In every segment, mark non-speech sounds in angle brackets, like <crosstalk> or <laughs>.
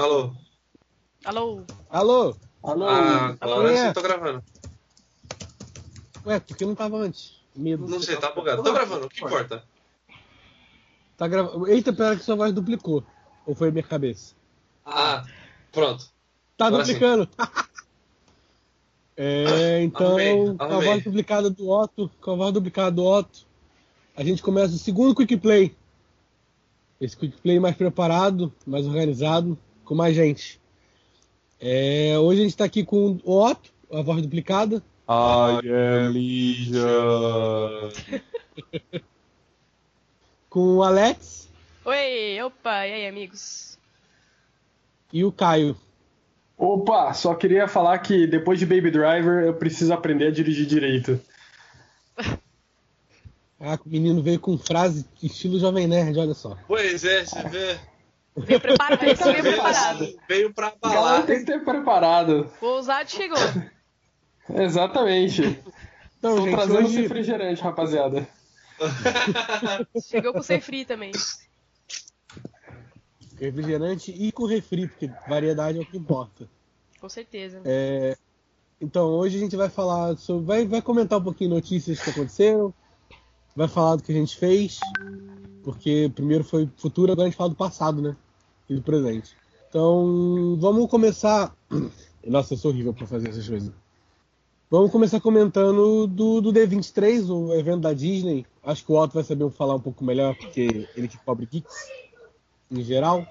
Alô? Alô? Alô? Alô? Ah, agora sim tô gravando. Ué, por que não tava antes? Medo. Não sei, tá bugado. Tô gravando, o que importa? Tá gravando. Eita, pera que sua voz duplicou. Ou foi a minha cabeça? Ah, pronto. Tá Agora duplicando. <laughs> é, então, Arrumei, com a voz duplicada do Otto, com a voz duplicada do Otto, a gente começa o segundo Quick Play. Esse Quick Play mais preparado, mais organizado, com mais gente. É, hoje a gente tá aqui com o Otto, a voz duplicada. I am Legion. Com o Alex Oi, opa, e aí, amigos? e o Caio. Opa, só queria falar que depois de Baby Driver eu preciso aprender a dirigir direito. <laughs> Ah, o menino veio com frase estilo Jovem Nerd, olha só. Pois é, você vê. Veio preparado, esse veio preparado. veio pra A galera abalar. tem que ter preparado. O ousado chegou. <laughs> Exatamente. Então, Tô gente, trazendo hoje, refrigerante, rapaziada. <laughs> Chegou com free também. refrigerante e com refri, porque variedade é o que importa. Com certeza. É, então, hoje a gente vai falar sobre. Vai, vai comentar um pouquinho notícias que aconteceram, vai falar do que a gente fez, porque primeiro foi futuro, agora a gente fala do passado, né? E do presente. Então, vamos começar. <clears throat> Nossa, eu sou horrível pra fazer essas coisas. Vamos começar comentando do, do D23, o evento da Disney. Acho que o Otto vai saber falar um pouco melhor, porque ele que cobre geeks em geral.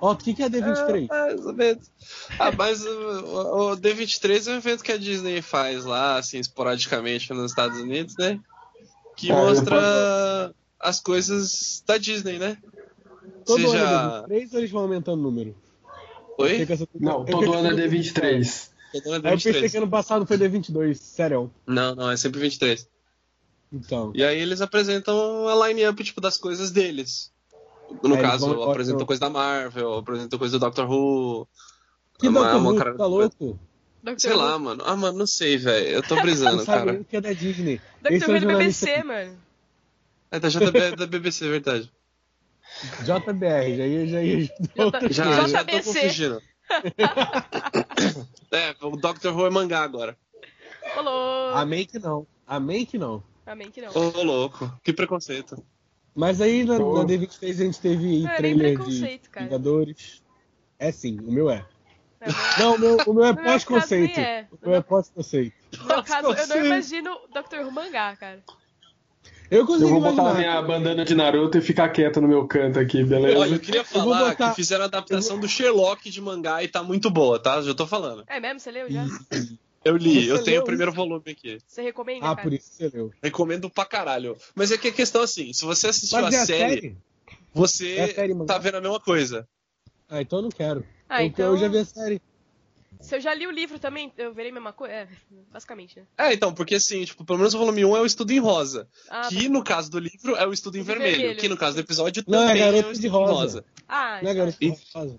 Otto, o que que é D23? Ah, mais ou menos. Ah, mas o, o D23 é um evento que a Disney faz lá, assim, esporadicamente nos Estados Unidos, né? Que eu mostra as coisas da Disney, né? Todo ano é D23 ou eles vão aumentando o número? Oi? essa- Não, <laughs> todo ano é que- D23. Todo ano é Aí eu pensei D23. que ano passado foi D22, sério. Não, não, é sempre 23. Então, E aí eles apresentam a line-up, tipo, das coisas deles. No É, caso, vão- apresentam coisa da Marvel, apresentam coisa do Doctor Who. que uma- Dr. uma Who, cara- tá louco? Dr. Sei lá, mano. Ah, mano, não sei, velho. Eu tô Não brisando, <laughs> sabe nem cara. o que é da Disney. Esse é Who o do jornalista BBC, mano. É da JB, da BBC, verdade. JBR, já ia, já ia. <laughs> Já, já tô confundindo. <laughs> é, o Doctor Who é mangá agora. Falou. Amém que não. Amém que não. Amém que não. Ô, louco. Que preconceito. Mas aí na, Oh. na D23 a gente teve Não é nem trailer de preconceito, cara. Vingadores. É sim, o meu é. Não, no Não, o meu, o meu é No pós-conceito. é. O meu é pós-conceito. meu caso, eu não imagino Dr. Who mangá, cara. Eu consigo Eu vou botar a imaginar. minha bandana de Naruto e ficar quieto no meu canto aqui, beleza? Olha, eu queria vou falar botar- que fizeram a adaptação do Sherlock de mangá e tá muito boa, tá? Já tô falando. É mesmo? Você leu já? <clears throat> Eu li, Você eu tenho leu o primeiro volume aqui. Você recomenda, Ah, cara? por isso você leu. Recomendo pra caralho. Mas é que a questão é assim, se você assistiu Mas é a a série, série? você É a série tá vendo a mesma coisa. Ah, então eu não quero. Ah, Eu- então... Eu já vi a série. Se eu já li o livro também, eu verei a mesma coisa? É, basicamente, né? É, então, porque assim, tipo, pelo menos o volume 1 é o estudo em rosa. Ah, que no caso do livro é o estudo em vermelho, vermelho. Que no caso do episódio Não, é também é, garoto o de estudo em rosa. rosa. Ah, Não é, garoto? Rosa.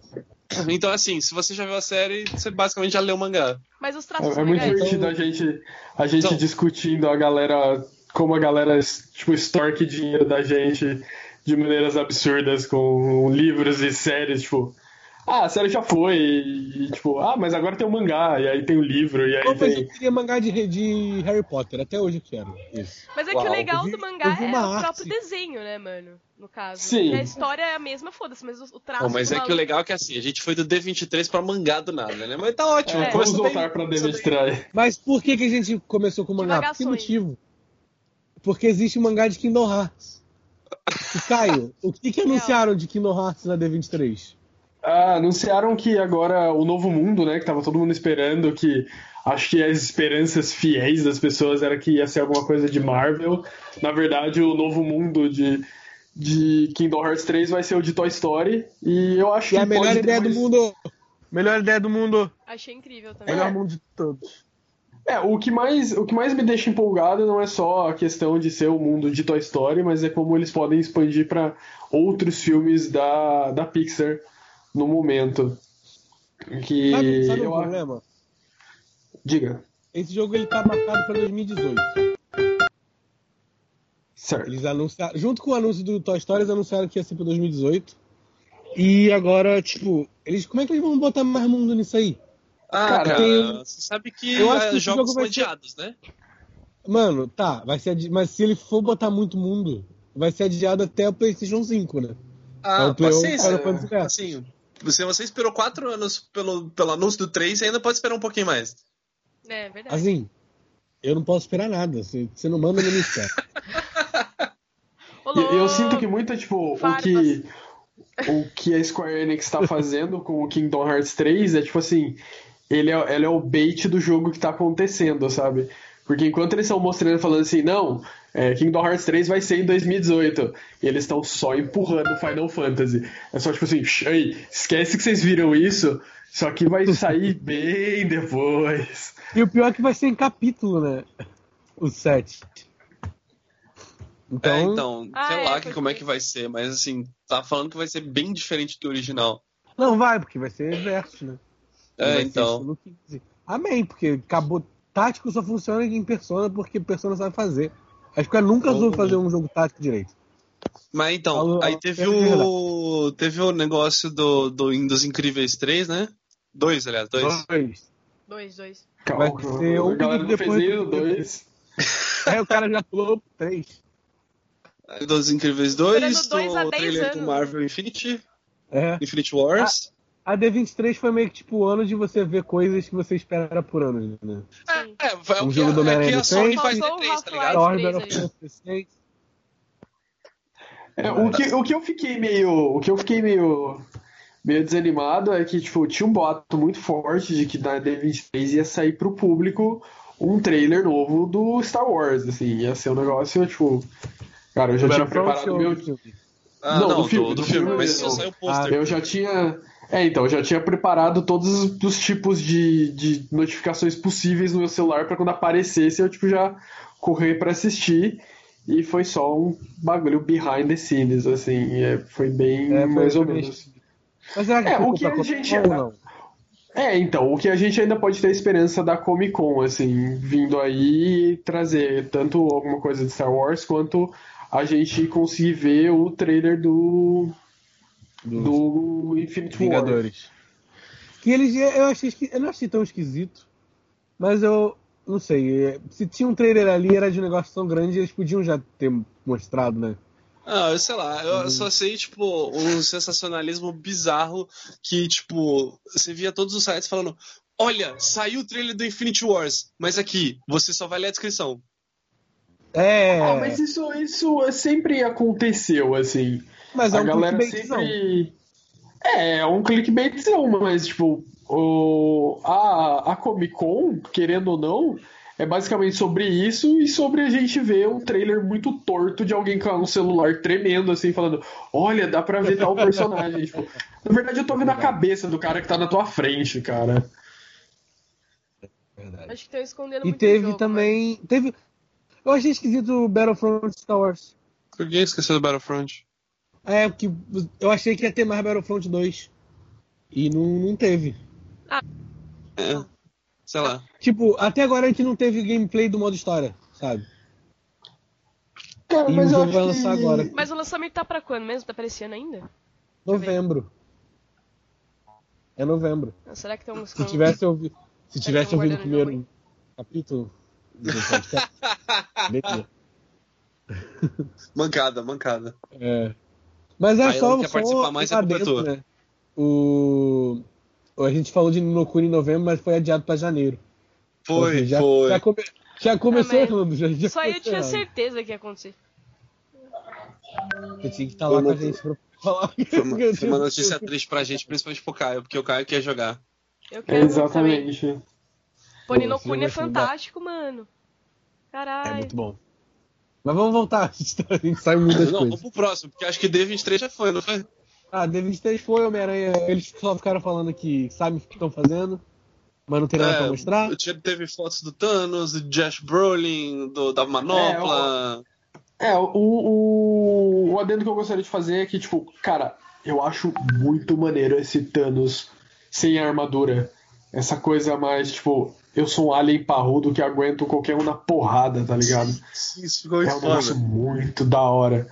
Então, assim, se você já viu a série, você basicamente já leu o mangá. mas os traços É, é muito divertido a gente, a gente Então- discutindo a galera, como a galera, tipo, extorque dinheiro da gente de maneiras absurdas com livros e séries, tipo, ah, a série já foi, e, tipo, ah, mas agora tem o mangá, e aí tem o livro, e aí Pô, mas tem... eu queria mangá de, de Harry Potter, até hoje eu quero. Isso. Mas é que Uau, o legal vi- do mangá é o próprio desenho, né, mano? No caso. Sim. Porque a história é a mesma, foda-se, mas o, o traço. Mas é que o legal é que assim, a gente foi do D23 pra mangá do nada, né? Mas tá ótimo. É, vamos bem, voltar pra começou David bem. Try. Mas por que, que a gente começou com o mangá? Por que Divagações. motivo? Porque existe o mangá de Kingdom Hearts. E Caio, o que, que anunciaram de Kingdom Hearts na D23? Ah, anunciaram que agora o novo mundo, né, que tava todo mundo esperando, que acho que as esperanças fiéis das pessoas era que ia ser alguma coisa de Marvel. Na verdade, o novo mundo de, de Kingdom Hearts 3 vai ser o de Toy Story. E eu acho Que é a melhor ideia do mais- mundo. Melhor ideia do mundo. Achei incrível também. Melhor mundo de todos. É, o que, mais, o que mais me deixa empolgado não é só a questão de ser o mundo de Toy Story, mas é como eles podem expandir para outros filmes da, da Pixar no momento. Que Sabe, sabe o eu problema? Diga. Esse jogo ele tá marcado pra 2018. Certo. Eles anunciaram, junto com o anúncio do Toy Story, eles anunciaram que ia ser pra 2018. E agora, tipo, eles, como é que eles vão botar mais mundo nisso aí? Ah, Cara, cara, tem- você sabe que Eu acho eh, que jogos jogo são vai ser- adiados, né? Mano, tá, vai ser adi... mas se ele for botar muito mundo, vai ser adiado até o PlayStation 5, né? Ah, É o Play- paciência. Assim, se você esperou quatro anos pelo, pelo anúncio do 3, você ainda pode esperar um pouquinho mais. É verdade. Assim, eu não posso esperar nada. Você, você não manda, eu não espero. <laughs> Eu, sinto que muito, tipo, o que, o que a Square Enix tá fazendo com o Kingdom Hearts 3 é, tipo assim, ele é, ele é o bait do jogo que tá acontecendo, sabe? Porque enquanto eles estão mostrando, falando assim, não, é, Kingdom Hearts 3 vai ser em 2018, e eles estão só empurrando Final Fantasy. É só tipo assim, "Shh, aí, esquece que vocês viram isso, só que vai sair <laughs> bem depois. E o pior é que vai ser em capítulo, né? O 7. Então, é, então, Ah, sei é, lá que, como é que vai ser, mas assim, tá falando que vai ser bem diferente do original. não vai, porque vai ser versus, né? É, então. estilo 15. Amém, porque acabou. Tático só funciona em Persona porque Persona sabe fazer. Acho que eu nunca soube fazer um jogo tático direito. Mas então, aí teve é o. Teve o negócio do, do dos Incríveis 3, né? Dois, aliás, dois. Dois. Dois, dois. Vai ser um minuto não fez depois nem do- o 2. Aí o cara já pulou pro 3. Dos Incríveis 2, Esperando dois a do dez trailer anos. do Marvel Infinity, É. Infinity Wars. A D23 foi meio que tipo o ano de você ver coisas que você espera por anos, né? Sim. É, vai, Um o que, jogo do é, Homem-Aranha que a do Sony faz Faltou o D3, tá ligado? Thor, três Battle aí. of Fantasy VI. É, o, que, o que eu fiquei meio. O que eu fiquei meio. Meio desanimado é que, tipo, tinha um boato muito forte de que na D23 ia sair pro público um trailer novo do Star Wars, assim, ia ser um negócio, tipo. Cara, eu já Do tinha preparado meu. do? Ah, Não, não, do do, filme, do do filme, filme mas só saiu o Ah, pôster. Eu já tinha. É, então, eu já tinha preparado todos os, os tipos de, de notificações possíveis no meu celular pra quando aparecesse eu, tipo, já correr pra assistir. E foi só um bagulho behind the scenes, assim. é, foi bem É, mais ou menos. Mas será que É, o que a gente- não? É, então, o que a gente ainda pode ter esperança da Comic Con, assim, vindo aí trazer tanto alguma coisa de Star Wars quanto a gente conseguir ver o trailer do, do Infinity War. Vingadores. Que eles, eu achei, eu não achei tão esquisito, mas eu não sei. é, Se tinha um trailer ali, era de um negócio tão grande, eles podiam já ter mostrado, né? Ah, eu sei lá, eu só sei, tipo, um sensacionalismo bizarro que, tipo, você via todos os sites falando: Olha, saiu o trailer do Infinity Wars, mas aqui, você só vai ler a descrição. É, Ah, mas isso, isso sempre aconteceu, assim. Mas é a um galera clickbaitzão. sempre. É, é um clickbaitzão, mas, tipo, o... a, a Comic Con, querendo ou não, é basicamente sobre isso e sobre a gente ver um trailer muito torto de alguém com um celular tremendo, assim, falando: Olha, dá pra ver tal personagem. tipo, na verdade, eu tô vendo a cabeça do cara que tá na tua frente, cara. Verdade. Acho que estão escondendo E muito teve jogo, também. Teve. Eu achei esquisito o Battlefront Star Wars. Por que esqueceu do Battlefront? É, que eu achei que ia ter mais Battlefront 2. E não, não teve. É, sei lá. Tipo, até agora a gente não teve gameplay do modo história, sabe? Cara, E mas o eu jogo acho vai que... lançar agora. Mas o lançamento tá pra quando mesmo? Tá pra esse ano ainda? Novembro. É novembro. Ah, será que estamos Se tivesse ouvido, se tivesse ouvido o primeiro capítulo do podcast. <laughs> Mancada, mancada. É. Mas é Aí só, quer só participar mais, é tua. né? O... A gente falou de Ninokuni em novembro, mas foi adiado pra janeiro. Foi, seja, já, foi. Já, come- já começou Ah, mas errando. Já, já Só eu tinha certeza que ia acontecer. Você tinha que estar lá Foi com a gente pra falar. <laughs> Foi uma, foi uma notícia triste pra gente, principalmente pro Caio, porque o Caio quer jogar. Eu quero. Exatamente. Pô, Ninokuni é fantástico, mano. Caralho. É muito bom. Mas vamos voltar. <laughs> A gente, tá- sabe muitas Não, coisas. vamos pro próximo, porque acho que D23 já foi, não foi? Ah, D23 foi Homem-Aranha. Eles só ficaram falando que sabem o que estão fazendo, mas não tem nada pra mostrar. o teve fotos do Thanos, do Josh Brolin, do, da Manopla. É, o, o, o adendo que eu gostaria de fazer é que, tipo, cara, eu acho muito maneiro esse Thanos sem armadura. Essa coisa mais, tipo, eu sou um alien parrudo que aguento qualquer um na porrada, tá ligado? Isso ficou É um negócio foda. muito da hora.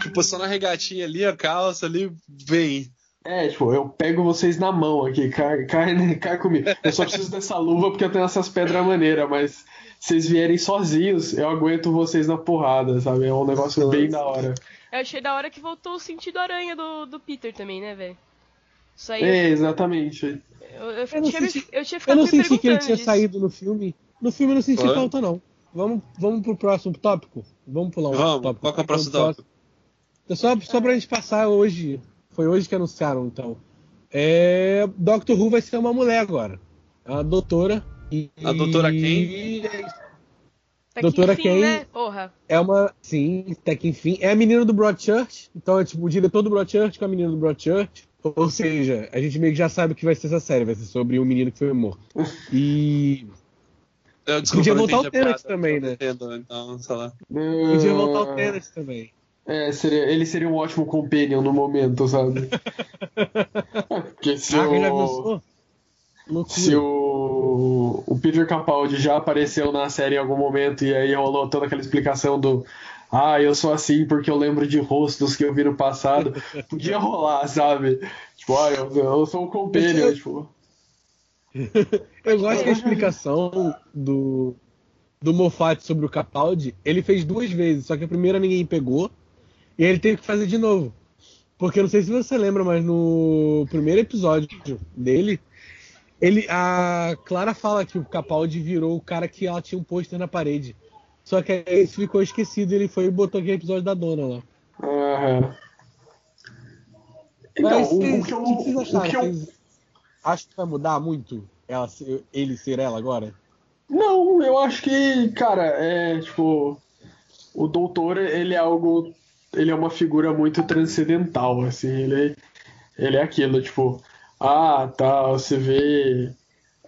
Tipo, só na regatinha ali, a calça ali, vem. É, tipo, eu pego vocês na mão aqui, cai, cai, cai comigo. Eu só preciso dessa luva porque eu tenho essas pedras maneiras, mas se vocês vierem sozinhos, eu aguento vocês na porrada, sabe? É um negócio bem da hora. Eu achei da hora que voltou o sentido aranha do, do Peter também, né, velho? Isso aí. É, exatamente. Eu, eu, Eu não tinha, senti- eu tinha Eu ficado não senti que ele tinha disso. saído no filme. No filme eu não senti Foi? falta, não. Vamos, vamos pro próximo tópico? Vamos pular um Vamos, tópico. qual que é o próximo tópico? É Só, só pra gente passar hoje. Foi hoje que anunciaram, então. É, Doctor Who vai ser uma mulher agora. A doutora. E, A doutora quem? e Tá Doutora que enfim, Kay- né? Porra. É uma. Sim, até que enfim. É a menina do Broadchurch. Então é tipo o diretor do Broadchurch com a menina do Broadchurch. Ou seja, a gente meio que já sabe o que vai ser essa série. Vai ser sobre um menino que foi morto. E. Eu, desculpa, Podia eu não voltar o Tenet piada, também, né? entendo, então, sei lá. Podia voltar o Tenet também. É, seria, ele seria um ótimo companion no momento, sabe? <laughs> Porque se Ah, já o, se o, o Peter Capaldi já apareceu na série em algum momento e aí rolou toda aquela explicação do ah, eu sou assim porque eu lembro de rostos que eu vi no passado, podia rolar, sabe? Tipo, ah, eu, eu sou um companion, tipo... Eu gosto da explicação do, do Moffat sobre o Capaldi. Ele fez duas vezes, só que a primeira ninguém pegou. E ele teve que fazer de novo. Porque eu não sei se você lembra, mas no primeiro episódio dele, ele, a Clara fala que o Capaldi virou o cara que ela tinha um pôster na parede. Só que aí isso ficou esquecido ele foi e botou aquele episódio da dona lá. Aham. Então, o, vocês- o que eu, o que vocês acharam? eu acham que vai mudar muito ela, ele ser ela agora? Não, eu acho que, cara, é tipo. O doutor, ele é algo. Ele é uma figura muito transcendental, assim. Ele, ele é aquilo, tipo. Ah, tá, você vê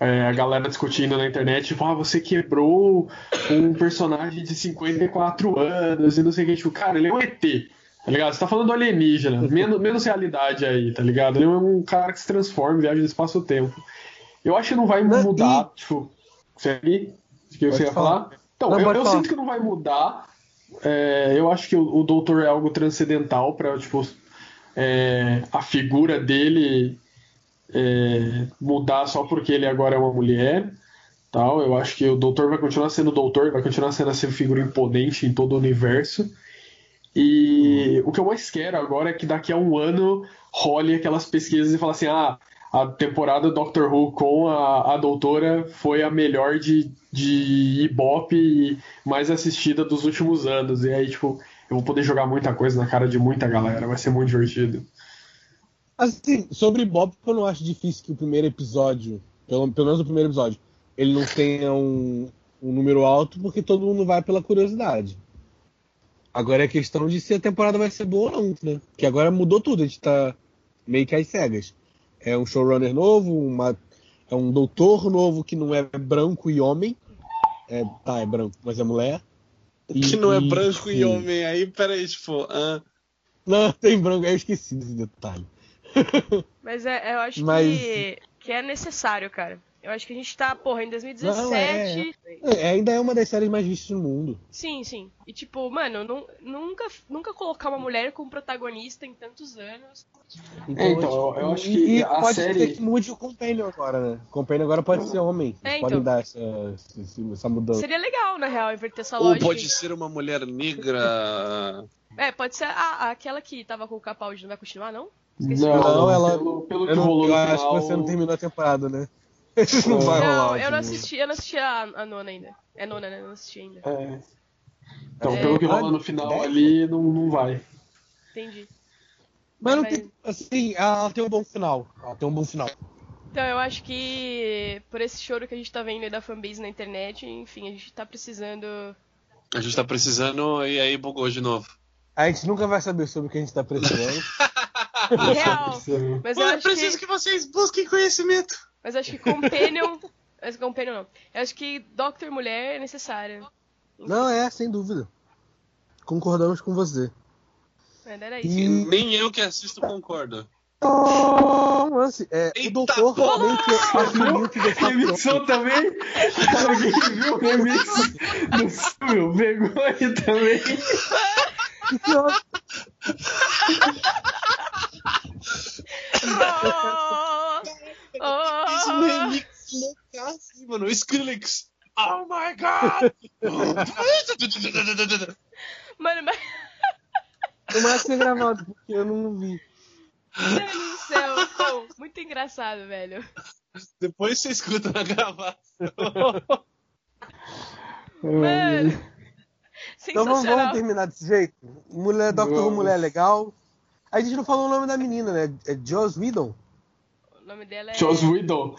é, a galera discutindo na internet, tipo, ah, você quebrou um personagem de 54 anos e não sei o que. Tipo, cara, ele é um ET, tá ligado? Você tá falando do alienígena, <laughs> menos, menos realidade aí, tá ligado? Ele é um cara que se transforma, viaja no espaço-tempo. Eu acho que não vai mudar, tipo. Segue? O que você ia falar. falar? Então, Não, eu, eu falar. sinto que não vai mudar. É, eu acho que o, o Doutor é algo transcendental para tipo, é, a figura dele é, mudar só porque ele agora é uma mulher. Tal. Eu acho que o Doutor vai continuar sendo o Doutor, vai continuar sendo essa figura imponente em todo o universo. E o que eu mais quero agora é que daqui a um ano role aquelas pesquisas e fale assim: ah, a temporada Doctor Who com a, a doutora foi a melhor de, de Ibope e mais assistida dos últimos anos. E aí, tipo, eu vou poder jogar muita coisa na cara de muita galera, vai ser muito divertido. Assim, sobre Bob, eu não acho difícil que o primeiro episódio, pelo, pelo menos o primeiro episódio, ele não tenha um, um número alto, porque todo mundo vai pela curiosidade. Agora é questão de se a temporada vai ser boa ou não, né? Que agora mudou tudo, a gente tá meio que às cegas. É um showrunner novo, uma, é um doutor novo que não é branco e homem. É, tá, é branco, mas é mulher. E- Que não é e- branco e sim. homem. Aí, peraí, tipo. ah, Não, <laughs> tem branco, eu esqueci desse detalhe. <laughs> Mas é, eu acho Mas- que, que é necessário, cara. Eu acho que a gente tá, porra, em 2017. Não, é. É, ainda é uma das séries mais vistas no mundo. Sim, sim. E tipo, mano, nu- nunca, nunca colocar uma mulher como protagonista em tantos anos. É, então, eu- eu acho que e a pode série- ser que mude o Companion agora, né? O Companion agora pode ser homem. É, então. podem dar essa, essa, mudança. Seria legal, na real, inverter essa Ou lógica. pode ser uma mulher negra. É, pode ser a, aquela que tava com o Capaldi, não vai continuar, não? Esqueci Não. Não, ela- pelo, pelo que rolou eu no acho final, que você não terminou a temporada, né? <laughs> não vai Não, rolar. eu não assisti, eu não assisti a, a nona ainda. É nona, né? Eu não assisti ainda. É. Então, É. pelo que rola no final ali, não, não vai. Entendi. Mas não Mas- tem. Assim, ela tem um bom final. Ela tem um bom final. Então, eu acho que por esse choro que a gente tá vendo aí da fanbase na internet, enfim, a gente tá precisando. A gente tá precisando e aí bugou de novo. A gente nunca vai saber sobre o que a gente tá precisando. <laughs> Real. Mas eu acho que, que vocês busquem conhecimento. mas eu acho que Companion. Mas Companion não. Eu acho que Doctor Mulher é necessária. não, é, sem dúvida. Concordamos com você. Mas era isso. E Nem eu que assisto concordo. um lance, é, o Eita doutor porra! assumiu que deixar Remixou também? Alguém viu o remix do Silvio? Pegou aí também. Isso no remix loucaço, assim, mano. O Skrillex. Oh my god! Mano, mas. Tomara que ser gravado, porque eu não vi. Meu Deus do céu. Pô, muito engraçado, velho. Depois você escuta na gravação. Mano. Então vamos, vamos terminar desse jeito. Mulher, Vamos. mulher legal. A gente não falou o nome da menina, né? É Joss Whedon? O nome dela é. Joss Whedon.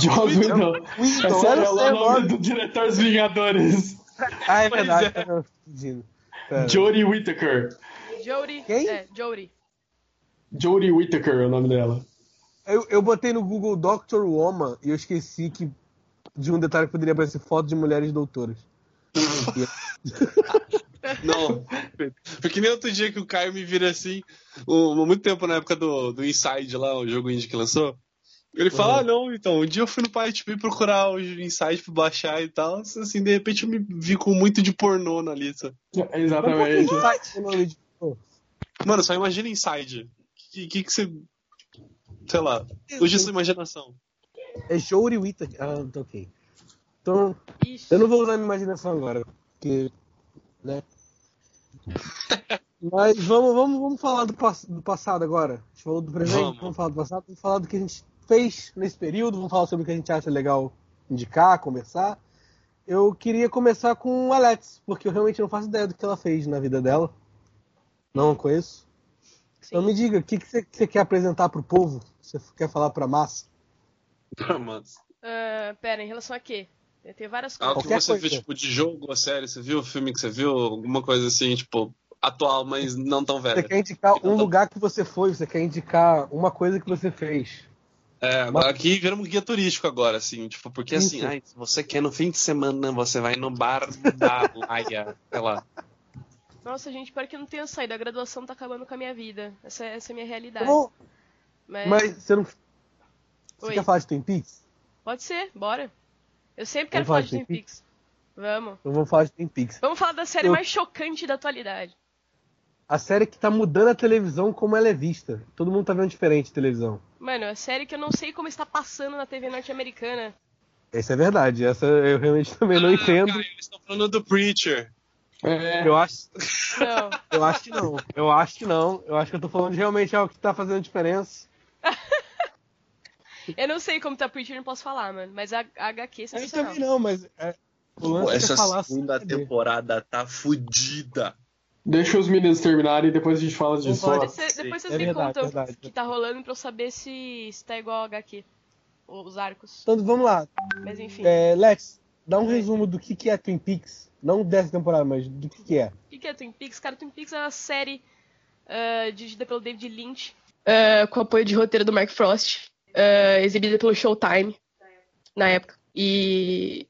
Joss Whedon. Whedon, Esse eu é o nome nome. do diretor dos Vingadores. Ah, é Pois verdade. é. tá. Jodie Whittaker. Jodie. Quem? É, Jodie. Jodie Whittaker é o nome dela. Eu, eu botei no Google Dr. Woman e eu esqueci que de um detalhe que poderia aparecer foto de mulheres doutoras. <laughs> <laughs> Não. Porque nem outro dia que o Caio me vira assim, um, muito tempo na época do, do Inside lá, o jogo indie que lançou. Ele fala, Uhum. ah, não, então, um dia eu fui no Pirate Bay procurar o Inside pra baixar e tal. Assim, de repente eu me vi com muito de pornô na lista. Exatamente. O. Mano, só imagina Inside. Que que, que você. Sei lá. Hoje é sua imaginação. É Whittaker. Ah, tá ok. Então, Ixi. eu não vou usar minha imaginação agora, porque. Né? <laughs> Mas vamos, vamos, vamos falar do, pass- do passado agora. A gente falou do presente, Vamos. vamos. falar do passado, vamos falar do que a gente fez nesse período, vamos falar sobre o que a gente acha legal indicar, conversar. Eu queria começar com a Alex, porque eu realmente não faço ideia do que ela fez na vida dela. Não a conheço. Então me diga, o que, que, você, que você quer apresentar pro povo? Você quer falar pra massa? Mano. Ah, pera, em relação a quê? Tem várias Algo coisas. que Qualquer você coisa. viu, tipo, de jogo ou série, você viu o filme que você viu? Alguma coisa assim, tipo, atual, mas não tão Você velha. quer indicar um tá- lugar que você foi, você quer indicar uma coisa que você fez. É, Mas- aqui viramos guia turístico agora, assim, tipo, porque assim, Isso. ai, se você quer no fim de semana, você vai no bar da Laia, sei lá. Nossa, gente, pior que eu não tenho saído. A graduação tá acabando com a minha vida. Essa, é- essa é a minha realidade. Bom, Mas, mas você não. Você Oi. quer falar de Twin Peaks? Pode ser, bora. Eu sempre quero falar falar de Twin Peaks. Vamos. Então vamos falar de Twin Peaks. Vamos falar da série Eu- mais chocante da atualidade. A série que tá mudando a televisão como ela é vista. Todo mundo tá vendo diferente a televisão. Mano, a série que eu não sei como está passando na TV norte-americana. Essa é verdade. Essa eu realmente <laughs> também não entendo. Ah, Cara, eles estão falando do Preacher. É, Eu acho, Não. <laughs> eu acho que não. Eu acho que não. Eu acho que eu tô falando de realmente algo que tá fazendo diferença. <laughs> Eu não sei como tá Preacher, não posso falar, mano. Mas a, a HQ é Eu sensacional. também não, mas é, é falar sobre- temporada tá fudida. deixa os meninos terminarem e depois a gente fala disso. Pode Depois, você- depois vocês É me verdade, contam verdade. o que tá rolando pra eu saber se, se tá igual ao HQ. Os arcos. Então vamos lá. Mas enfim. É, Lex, dá um resumo do que, que é Twin Peaks. Não dessa temporada, mas do que, que é. O que, que é Twin Peaks? Cara, Twin Peaks é uma série ah, dirigida pelo David Lynch, ah, com apoio de roteiro do Mark Frost, ah, exibida pelo Showtime na época. E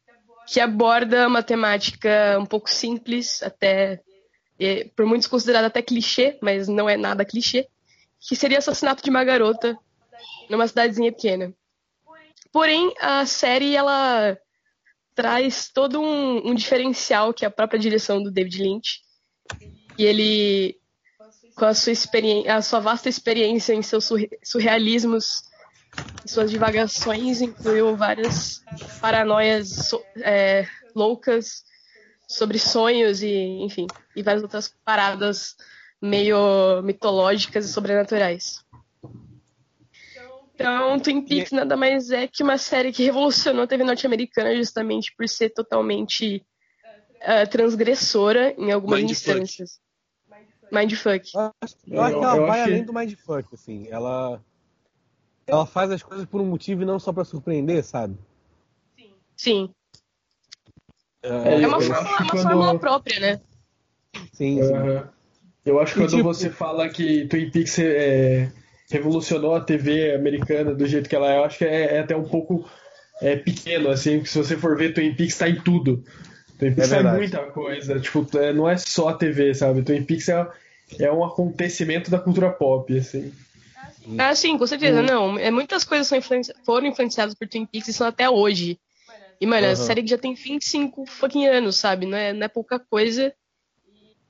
que aborda uma temática um pouco simples, até por muitos considerada até clichê, mas não é nada clichê, que seria o assassinato de uma garota numa cidadezinha pequena. Porém, a série ela traz todo um, um diferencial que é a própria direção do David Lynch. E ele, com a sua, experiência, a sua vasta experiência em seus surre- surrealismos, em suas divagações, incluiu várias paranoias so- é, loucas sobre sonhos e, enfim, e várias outras paradas meio mitológicas e sobrenaturais. Então, Twin Peaks nada mais é que uma série que revolucionou a TV norte-americana justamente por ser totalmente ah, transgressora em algumas Mindfuck. instâncias. Mindfuck. Eu acho, eu acho que ela eu vai que- além do mindfuck, assim. Ela, ela faz as coisas por um motivo e não só pra surpreender, sabe? Sim. É, É uma, fórmula, uma quando- fórmula própria, né? Sim, sim. Aham. Eu acho que quando tipo- você fala que Twin Peaks é, revolucionou a TV americana do jeito que ela é, eu acho que é, é até um pouco é, pequeno, assim, porque se você for ver, Twin Peaks tá em tudo. Twin Peaks É é, verdade. muita coisa, tipo, é- não é só a TV, sabe? Twin Peaks é, é um acontecimento da cultura pop, assim. Ah, sim, com certeza. Não, é, muitas coisas influenci- foram influenciadas por Twin Peaks e são até hoje. E, mano, a Aham. série que já tem 25 fucking anos, sabe? Não é, não é pouca coisa.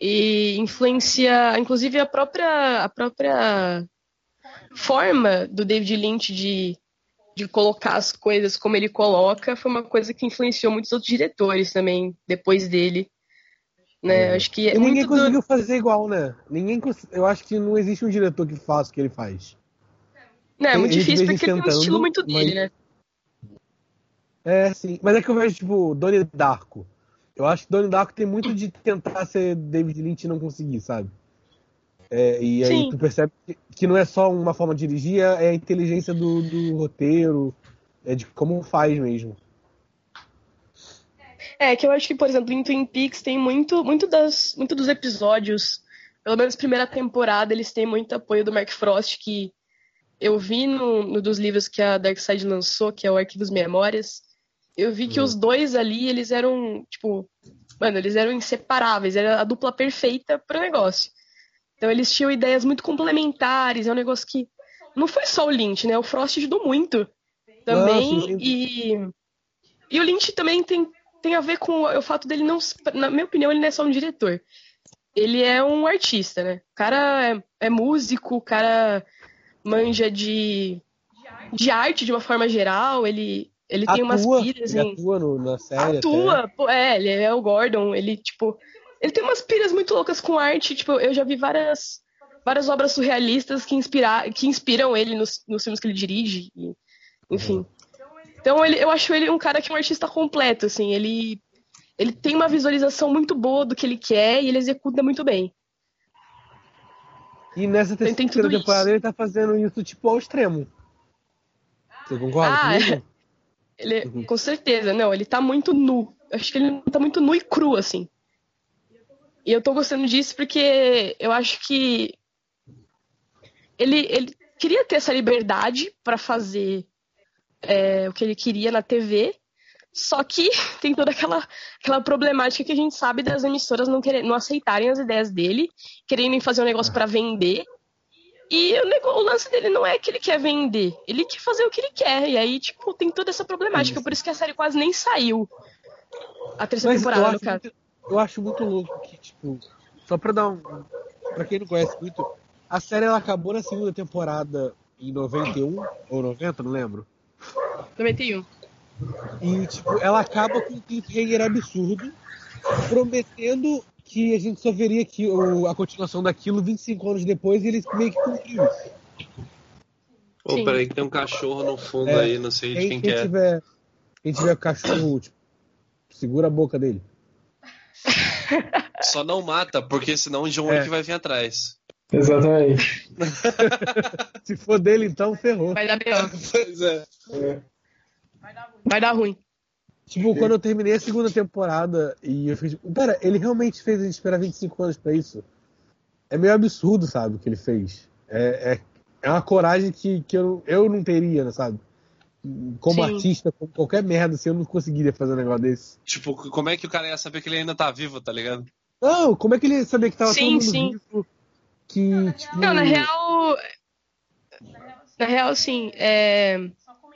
E influencia, inclusive, a própria, a própria forma do David Lynch de, de colocar as coisas como ele coloca foi uma coisa que influenciou muitos outros diretores também depois dele. Né? É. Acho que é E ninguém muito do- conseguiu fazer igual, né? Ninguém cons- Eu acho que não existe um diretor que faça o que ele faz. Não, é muito gente difícil porque ele tem um estilo muito mas- dele, né? É, sim. Mas é que eu vejo, tipo, Donnie Darko. Eu acho que Donnie Darko tem muito de tentar ser David Lynch e não conseguir, sabe? É, e aí Sim. tu percebe que, que não é só uma forma de dirigir, é a inteligência do, do roteiro, é de como faz mesmo. É, que eu acho que, por exemplo, em Twin Peaks tem muito, muito, das, muito dos episódios, pelo menos primeira temporada, eles têm muito apoio do Mark Frost, que eu vi no, no dos livros que a Darkseid lançou, que é o Arquivos Memórias, eu vi que Uhum. os dois ali, eles eram, tipo, mano, eles eram inseparáveis, era a dupla perfeita pro negócio. Então eles tinham ideias muito complementares, é um negócio que não foi só o Lynch, né? O Frost ajudou muito também. Sim. E, e o Lynch também tem, tem a ver com o fato dele não. Na minha opinião, ele não é só um diretor. Ele é um artista, né? O cara é, é músico, o cara manja de, de arte de uma forma geral, ele, ele tem umas atua, piras ele em. atua no- na série. Atua, pô, é, ele é o Gordon, ele, tipo, ele tem umas piras muito loucas com arte, tipo, eu já vi várias, várias obras surrealistas que, inspira, que inspiram ele nos, nos filmes que ele dirige, e, enfim. Então ele, eu acho ele um cara que é um artista completo, assim, ele, ele tem uma visualização muito boa do que ele quer e ele executa muito bem. E nessa Tem- tem terceira tudo temporada isso. ele tá fazendo isso, tipo, ao extremo. Você concorda Ah, comigo? Ele, Uhum. com certeza, não, ele tá muito nu. Acho que ele tá muito nu e cru, assim. E eu tô gostando disso porque eu acho que ele, ele queria ter essa liberdade pra fazer é, o que ele queria na TV, só que <laughs> tem toda aquela, aquela problemática que a gente sabe das emissoras não, querer, não aceitarem as ideias dele, querendo fazer um negócio pra vender. E o, nego- o lance dele não é que ele quer vender, ele quer fazer o que ele quer. E aí, tipo, tem toda essa problemática. Por isso que a série quase nem saiu. A terceira Mas temporada, no caso. muito, eu acho muito louco que, tipo, só pra dar um. Pra quem não conhece muito, a série ela acabou na segunda temporada em 91 ou 90, não lembro. 91. E, tipo, ela acaba com um cliffhanger absurdo, prometendo que a gente só veria aqui, o- a continuação daquilo 25 anos depois e eles meio que cumpriu isso. Ô, Sim. peraí, que tem um cachorro no fundo É, aí, não sei de Quem, quem quem que é. tiver, quem tiver cachorro, tipo, segura a boca dele. Só não mata, porque senão o John É. Wick vai vir atrás. Exatamente. <laughs> Se for dele, então ferrou. Vai dar B.O. Pois é. Vai dar ruim. Tipo, quando eu terminei a segunda temporada e eu fiz. tipo, Pera, ele realmente fez a gente esperar 25 anos pra isso? É meio absurdo, sabe, o que ele fez. É, é, é uma coragem que, que eu, eu não teria, né, sabe? Como Sim. artista, como qualquer merda, assim, eu não conseguiria fazer um negócio desse. Tipo, como é que o cara ia saber que ele ainda tá vivo, tá ligado? Não, como é que ele ia saber que tava Sim, todo mundo sim. vivo? Que, tipo. Não, na real. Na real, assim, é...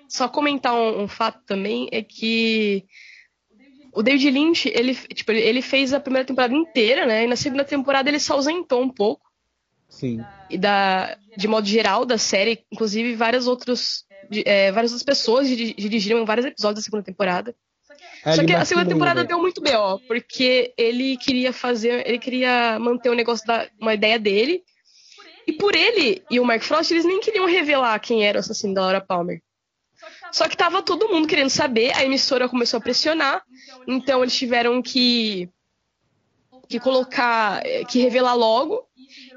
só comentar um, um fato também é que o David Lynch, ele, tipo, ele- fez a primeira temporada inteira, né? E na segunda temporada ele se ausentou um pouco. Sim. E da, de modo geral da série, inclusive várias outras, de- é, várias outras pessoas diri- dirigiram vários episódios da segunda temporada. Aí Só que a segunda temporada velho. deu muito B.O., porque ele queria fazer, ele queria manter o negócio da uma ideia dele. E por ele e o Mark Frost, eles nem queriam revelar quem era o assassino da Laura Palmer. Só que tava todo mundo querendo saber, a emissora começou a pressionar, então eles tiveram que que colocar, eh, que revelar logo,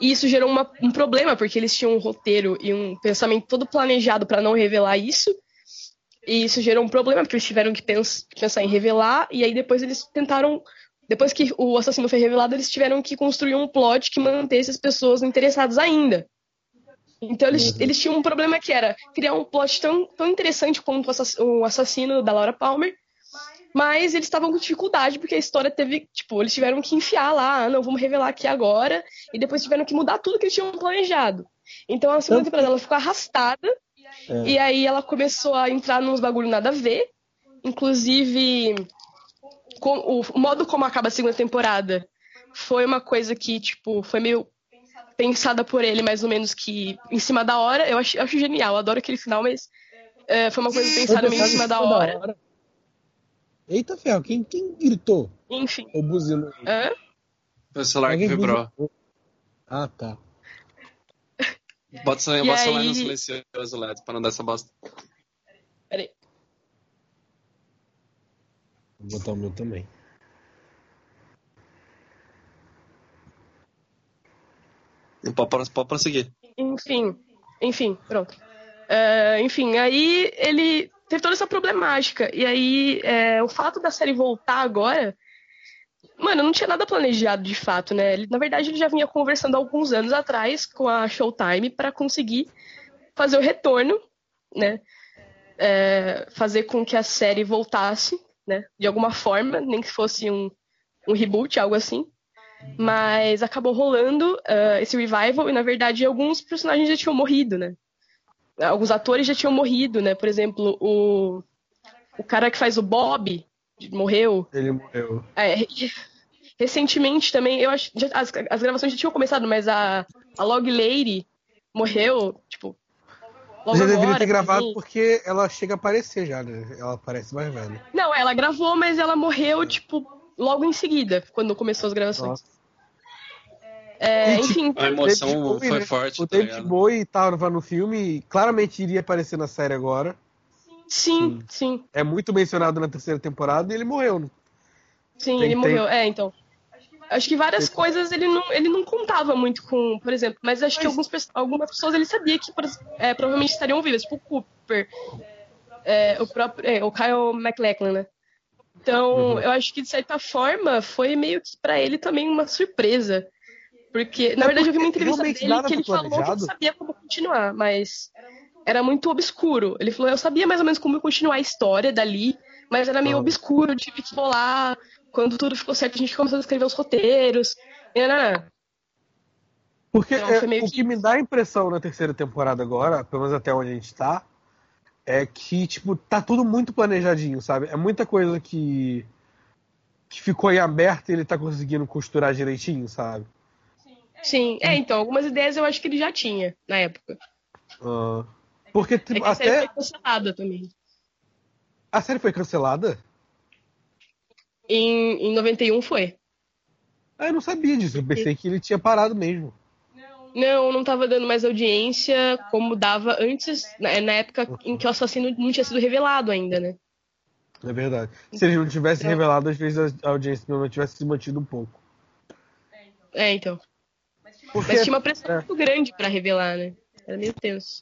e isso gerou uma- um problema, porque eles tinham um roteiro e um pensamento todo planejado para não revelar isso, e isso gerou um problema, porque eles tiveram que pens- pensar em revelar, e aí depois eles tentaram, depois que o assassino foi revelado, eles tiveram que construir um plot que mantesse as pessoas interessadas ainda. Então eles, Uhum. eles tinham um problema que era criar um plot tão, tão interessante quanto o assass- o assassino da Laura Palmer, mas eles estavam com dificuldade porque a história teve, tipo, eles tiveram que enfiar lá, ah, não, vamos revelar aqui agora, e depois tiveram que mudar tudo que eles tinham planejado. Então a segunda temporada ela ficou arrastada, É. e aí ela começou a entrar nos bagulho nada a ver, inclusive com- o modo como acaba a segunda temporada foi uma coisa que, tipo, foi meio pensada por ele, mais ou menos que em cima da hora. Eu acho, eu acho genial, eu adoro aquele final, mas é, foi uma coisa pensada meio em cima da hora. Eita ferro, quem, quem gritou? Enfim. Ou buzinou? Hã? O celular que vibrou. Ah, tá. Bota, E bota o celular aí- no silencioso, Leto, pra não dar essa bosta. Peraí. Vou botar o meu também. Pode, pode, prosseguir. Enfim, enfim, pronto. É, enfim, aí ele teve toda essa problemática. E aí, é, o fato da série voltar agora. Mano, não tinha nada planejado de fato, né? Ele, na verdade, ele já vinha conversando alguns anos atrás com a Showtime para conseguir fazer o retorno, né? É, fazer com que a série voltasse, né? De alguma forma, nem que fosse um, um reboot, algo assim. Mas acabou rolando ah, esse revival e, na verdade, alguns personagens já tinham morrido, né? Alguns atores já tinham morrido, né? Por exemplo, o, o cara que faz o Bob morreu. Ele morreu. É, recentemente também, eu acho. já- as, as gravações já tinham começado, mas a, a Log Lady morreu, tipo. Logo já deveria agora, ter gravado assim. porque ela chega a aparecer já, né? Ela parece mais velha. Não, ela gravou, mas ela morreu, tipo, logo em seguida, quando começou as gravações. Nossa. É, E, tipo, enfim, A emoção David Bowie, foi né? forte, O tá David? Bowie tava no filme e claramente iria aparecer na série agora. sim, sim, É muito mencionado na terceira temporada e ele morreu. né? sim, Tem- ele tem- morreu. É, então. Acho que várias coisas ele não, ele não contava muito com, por exemplo, mas acho que Mas- alguns, pe- algumas pessoas ele sabia que é, provavelmente estariam vivas, tipo o Cooper, é, o próprio, é, o Kyle MacLachlan, né? Então, Uhum. eu acho que de certa forma foi meio que pra ele também uma surpresa. Porque, na É verdade, eu vi uma entrevista dele que ele foi falou que não planejado. sabia como continuar, mas era muito obscuro. Ele falou, eu sabia mais ou menos como continuar a história dali, mas era meio Ah. obscuro, eu tive que bolar. Quando tudo ficou certo, a gente começou a escrever os roteiros. E, nananã. Porque Então, é, o que me dá a impressão na terceira temporada agora, pelo menos até onde a gente tá, é que, tipo, tá tudo muito planejadinho, sabe? É muita coisa que, que ficou em aberto e ele tá conseguindo costurar direitinho, sabe? Sim, é, então, algumas ideias eu acho que ele já tinha na época. Ah, porque É tipo, que a série até foi cancelada também. a série foi cancelada? Em, em 91 foi. Ah, eu não sabia disso. Eu pensei que ele tinha parado mesmo. Não, não tava dando mais audiência como dava antes, na, na época em que o assassino não tinha sido revelado ainda, né? É verdade. Se ele não tivesse Então- revelado, às vezes a audiência não tivesse se mantido um pouco. É, então. Porque, Mas tinha uma pressão é. muito grande pra revelar, né? Era meio tenso.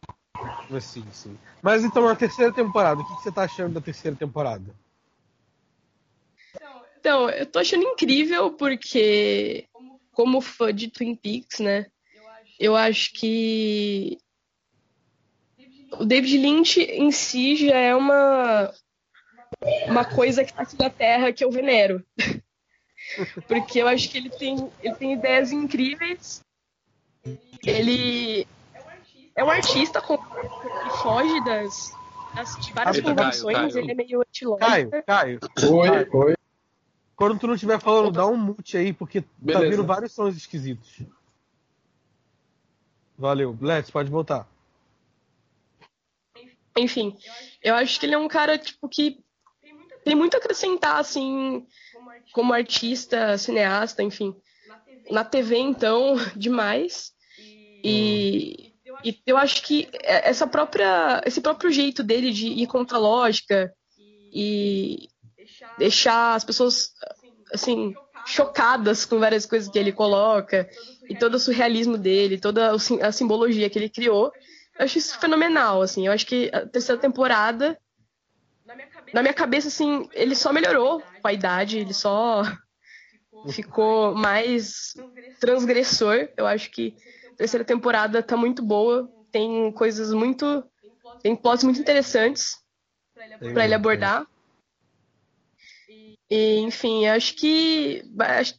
Mas sim, sim. Mas então, a terceira temporada, o que que você tá achando da terceira temporada? Então, eu tô achando incrível porque, como fã de Twin Peaks, né? Eu acho que o David Lynch em si já é uma uma coisa que tá aqui na Terra que eu venero. <laughs> Porque eu acho que ele tem, ele tem ideias incríveis. Ele é um artista com- que foge das, das- de várias Caio, convenções, Caio. ele é meio Caio, antilógico. Caio, Oi, Vai. oi. Quando tu não estiver falando, dá um mute aí, porque tá Beleza. vindo vários sons esquisitos. Valeu. Let's, pode voltar. Enfim, eu acho que ele é um cara, tipo, que tem muito a acrescentar, assim, como artista, cineasta, enfim. Na TV, então, <laughs> demais. E, e eu acho que essa própria, esse próprio jeito dele de ir contra a lógica e deixar as pessoas, assim, chocadas com várias coisas que ele coloca e todo o surrealismo dele, toda a simbologia que ele criou. Eu acho isso fenomenal, assim. Eu acho que a terceira temporada, na minha cabeça, assim, ele só melhorou com a idade, ele só <laughs> ficou mais transgressor. Eu acho que a terceira temporada tá muito boa, tem coisas muito. tem plots muito interessantes para ele abordar. E, enfim, acho que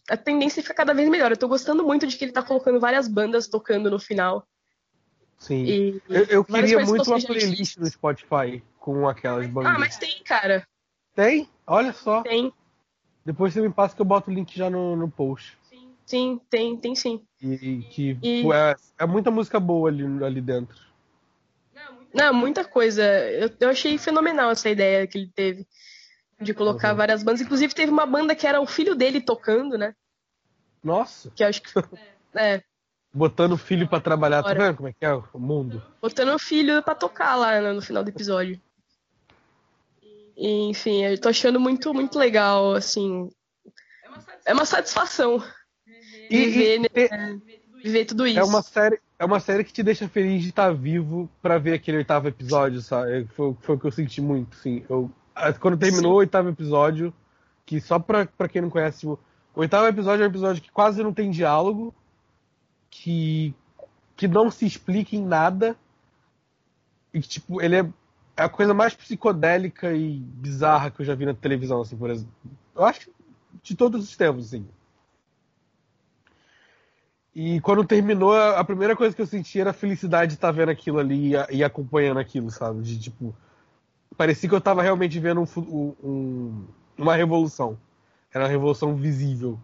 a tendência fica cada vez melhor. Eu tô gostando muito de que ele tá colocando várias bandas tocando no final. Sim. E Eu, eu queria muito uma playlist no Spotify com aquelas bandas. Ah, mas tem, cara. Tem? Olha só. Tem. Depois você me passa que eu boto o link já no, no post. Sim, tem, tem sim. E, que e... É, é, muita música boa ali, ali dentro. Não, muita coisa. Eu, eu achei fenomenal essa ideia que ele teve de colocar uhum. várias bandas. Inclusive, teve uma banda que era o filho dele tocando, né? Nossa! Que eu acho que. É. Botando o filho para trabalhar, tá vendo como é que é o mundo? Botando o filho para tocar lá no final do episódio. E, enfim, eu tô achando muito, muito legal, assim. É uma satisfação e, viver, e, né, viver tudo isso. É uma série, é uma série que te deixa feliz de estar vivo para ver aquele oitavo episódio, sabe? Foi, foi o que eu senti muito, sim. Eu, quando terminou Sim. o oitavo episódio, que só pra, pra quem não conhece, o oitavo episódio é um episódio que quase não tem diálogo, que, que não se explica em nada, e que, tipo, ele é, é a coisa mais psicodélica e bizarra que eu já vi na televisão, assim, por exemplo. Eu acho que de todos os tempos, assim. E quando terminou, a primeira coisa que eu senti era a felicidade de estar vendo aquilo ali e, e acompanhando aquilo, sabe? De tipo, parecia que eu estava realmente vendo um, um, uma revolução. Era uma revolução visível.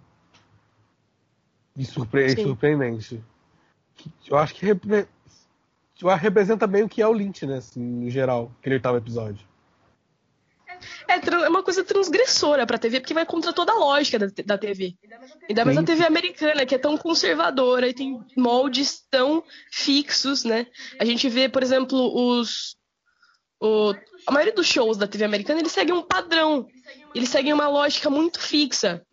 E surpre surpreendente. Eu acho que repre representa bem o que é o Lynch, né? Assim, no geral, aquele oitavo episódio. É, é uma coisa transgressora pra TV, porque vai contra toda a lógica da, da TV. Ainda mais a TV americana, que é tão conservadora e tem moldes tão fixos, né? A gente vê, por exemplo, os, o, a maioria dos shows da TV americana eles seguem um padrão, eles seguem uma lógica muito fixa.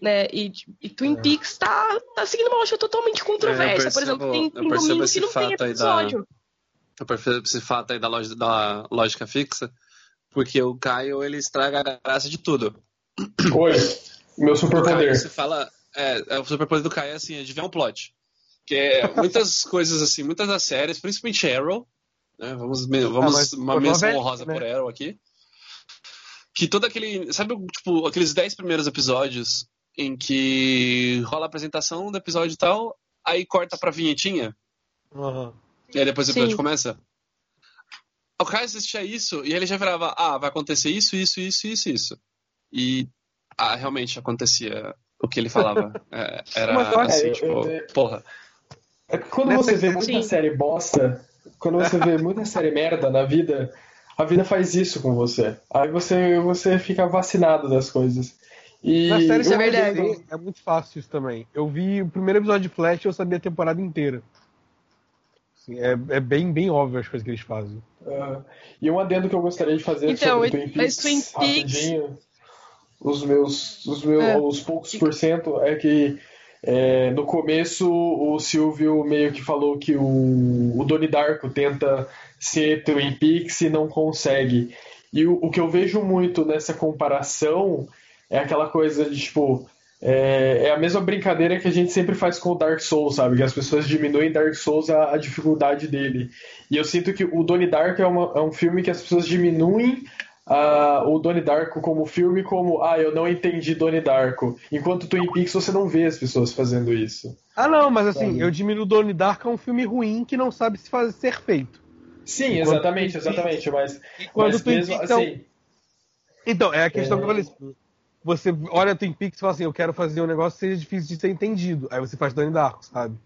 Né? E, e Twin é. Peaks tá, tá seguindo uma lógica totalmente controversa. É, percebo, Por exemplo, tem, tem domingo que não tem episódio. Da, eu percebo esse fato aí da, lógica, da lógica fixa, porque o Caio ele estraga a graça de tudo. Oi, meu superpoder. Você fala, é, é, o superpoder do Caio é assim, é de ver um plot. Que é muitas <laughs> coisas assim, muitas das séries, principalmente Arrow, né? Vamos, vamos ah, uma menção honrosa né? por Arrow aqui. Que todo aquele. Sabe, tipo, aqueles 10 primeiros episódios em que rola a apresentação do episódio e tal, aí corta pra vinhetinha? Uhum. E aí depois o episódio Sim. começa? O cara assistia isso e ele já virava, ah, vai acontecer isso, isso, isso, isso, isso. E ah, realmente acontecia o que ele falava. <laughs> É, era assim, é, tipo, eu, eu, porra. É quando você vê muita série bosta, quando você vê muita série merda na vida, a vida faz isso com você. Aí você, você fica vacinado das coisas. E na série é, verdade. é muito fácil isso também. Eu vi o primeiro episódio de Flash e eu sabia a temporada inteira. Assim, é, é bem, bem óbvio as coisas que eles fazem. Uh, e um adendo que eu gostaria de fazer então, sobre Twin Peaks, Twin Peaks... os meus, os meus é. os poucos por cento é que é, no começo, o Silvio meio que falou que o, o Doni Darko tenta ser Twin Peaks e não consegue. E o, o que eu vejo muito nessa comparação é aquela coisa de tipo. É, é, a mesma brincadeira que a gente sempre faz com o Dark Souls, sabe? Que as pessoas diminuem Dark Souls a, a dificuldade dele. E eu sinto que o Donnie Darko é, uma, é um filme que as pessoas diminuem uh, o Donnie Darko como filme como, ah, eu não entendi Donnie Darko. Enquanto Twin Peaks você não vê as pessoas fazendo isso. Ah, não, mas assim, sabe? eu diminuo Donnie Darko a um filme ruim que não sabe se fazer, ser feito. Sim, Enquanto exatamente, exatamente, mas, mas mesmo Peaks, assim... Então, então, é a questão é... que eu falei assim, você olha Twin Peaks e fala assim, eu quero fazer um negócio que seja difícil de ser entendido. Aí você faz Donnie Darko, sabe?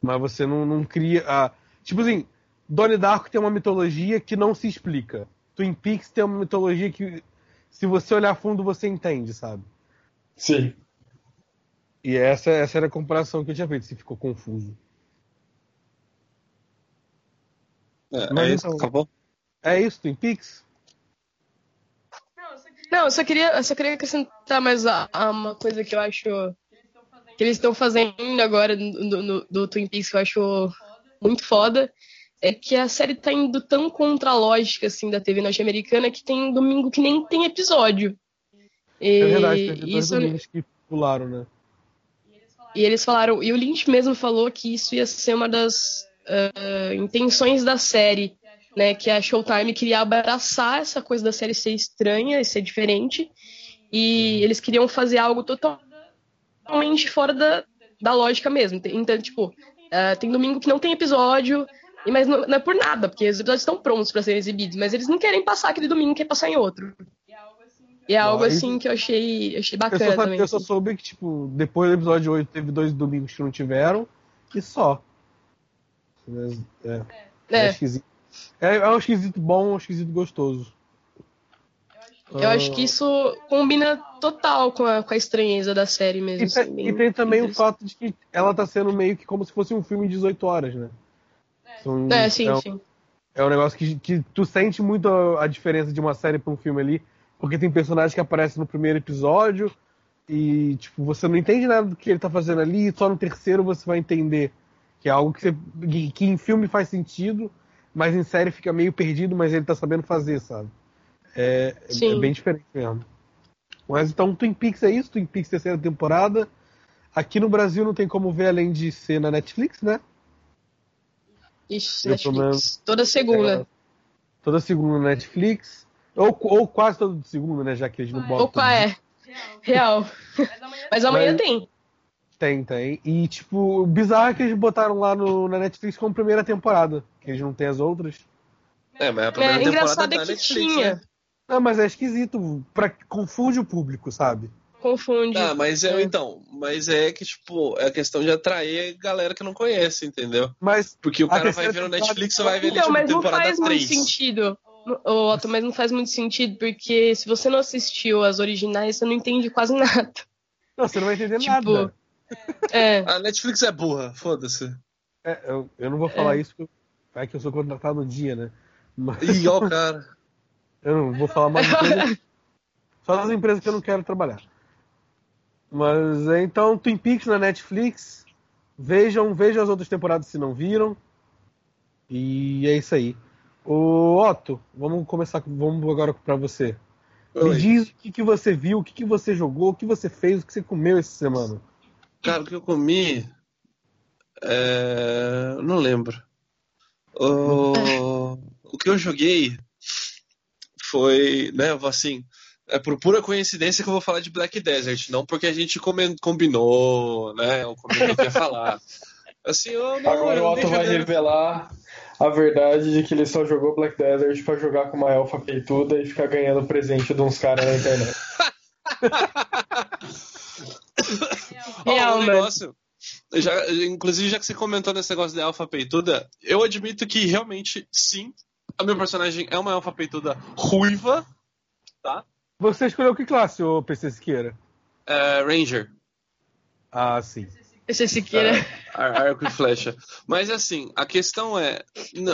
Mas você não, não cria... A... Tipo assim, Donnie Darko tem uma mitologia que não se explica. Twin Peaks tem uma mitologia que, se você olhar fundo, você entende, sabe? Sim. E essa, essa era a comparação que eu tinha feito, se ficou confuso. É, Mas, é isso, então, acabou? É isso, Twin Peaks? Não, eu só queria, eu só queria acrescentar mais a, a uma coisa que eu acho que eles estão fazendo agora do, do, do Twin Peaks que eu acho muito foda, é que a série tá indo tão contra a lógica assim da TV norte-americana que tem domingo que nem tem episódio. E, é verdade, tem isso... domingos que pularam, né? E eles falaram, e o Lynch mesmo falou que isso ia ser uma das uh, intenções da série, né? Que a Showtime queria abraçar essa coisa da série ser estranha e ser diferente. E eles queriam fazer algo totalmente fora da, da lógica mesmo. Então, tipo, uh, tem domingo que não tem episódio, mas não, não, é por nada, porque os episódios estão prontos para serem exibidos, mas eles não querem passar aquele domingo, quer passar em outro. E é algo assim que eu achei, achei Eu bacana só, sabe- também. eu só soube que, tipo, depois do episódio 8 teve dois domingos que não tiveram, e só. Mas, É, é. É, esquisito. É, é um esquisito bom, um esquisito gostoso. eu acho que isso combina total com a, com a estranheza da série mesmo. E, assim, e tem também o fato de que ela tá sendo meio que como se fosse um filme de 18 horas, né? São- É, sim, é um- sim. É um negócio que, que tu sente muito a, a diferença de uma série pra um filme ali, porque tem personagens que aparecem no primeiro episódio e, tipo, você não entende nada do que ele tá fazendo ali, e só no terceiro você vai entender que é algo que, você, que, que em filme faz sentido, mas em série fica meio perdido, mas ele tá sabendo fazer, sabe? É, é bem diferente mesmo. Mas então, Twin Peaks é isso, Twin Peaks terceira temporada. Aqui no Brasil não tem como ver além de ser na Netflix, né? Eu, pelo Netflix. Toda segunda. É, toda segunda na Netflix. Ou, ou quase toda segunda, né? Já que eles não botam. Opa, é. Real. Mas amanhã Mas- tem. Tem, tem. E, tipo, o bizarro é que eles botaram lá no, na Netflix como primeira temporada. Que eles não têm as outras. É, mas a primeira É, temporada engraçado tá é na que Netflix, tinha. né? Não, mas é esquisito. Pra, confunde o público, sabe? Confunde. Ah, mas é, É. então, mas é que, tipo, é a questão de atrair galera que não conhece, entendeu? Mas Porque o cara vai terceira ver no temporada- Netflix e vai ver ali, Então, tipo, mas não temporada faz 3. muito sentido. Ô, Otto, mas não faz muito sentido, porque se você não assistiu as originais, você não entende quase <laughs> nada. não, você não vai entender Tipo, nada. É. A Netflix é burra, foda-se. É, eu, eu não vou falar isso porque é que eu sou contratado no dia, né? Mas Ih, ó o cara. <laughs> eu não vou falar mais de <laughs> só das empresas que eu não quero trabalhar. Mas é, então, Twin Peaks na Netflix. Vejam, vejam as outras temporadas se não viram. E é isso aí. Ô, Otto, vamos começar, com- vamos agora pra você. Me Oi. diz o que, que você viu, o que, que você jogou, o que você fez, o que você comeu essa semana. Cara, o que eu comi. É... Não lembro. O... o que eu joguei foi, né, assim, é por pura coincidência que eu vou falar de Black Desert, não porque a gente combinou, né, ou combinou que ia falar. <laughs> Assim, eu não, Agora eu o Otto vai revelar a verdade de que ele só jogou Black Desert pra jogar com uma elfa peituda e ficar ganhando presente de uns caras na internet. Real, um mano. negócio. Já, inclusive, já que você comentou nesse negócio de alfa peituda, eu admito que realmente, sim, a meu personagem é uma alfa peituda ruiva, tá? Você escolheu que classe, ô PC Siqueira? É, Ranger. Ah, sim. Esse Siqueira. Ar- Arco e flecha. Mas assim, a questão é: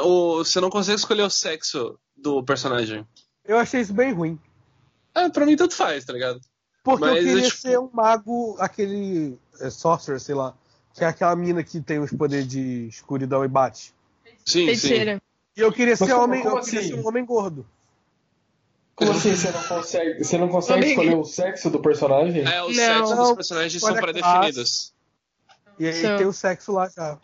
o- você não consegue escolher o sexo do personagem. Eu achei isso bem ruim. Ah, pra mim, tanto faz, tá ligado? Porque Mas eu é queria tipo- ser um mago, aquele é, sorcerer, sei lá. Que é aquela mina que tem os poderes de escuridão e bate. Sim, sim. E eu queria ser homem, eu queria assim? ser um homem gordo. Como assim você não consegue, você não consegue Amigo. escolher o sexo do personagem? É, os Não. sexos dos Não, personagens são a pré-definidos. E aí tem o sexo lá já.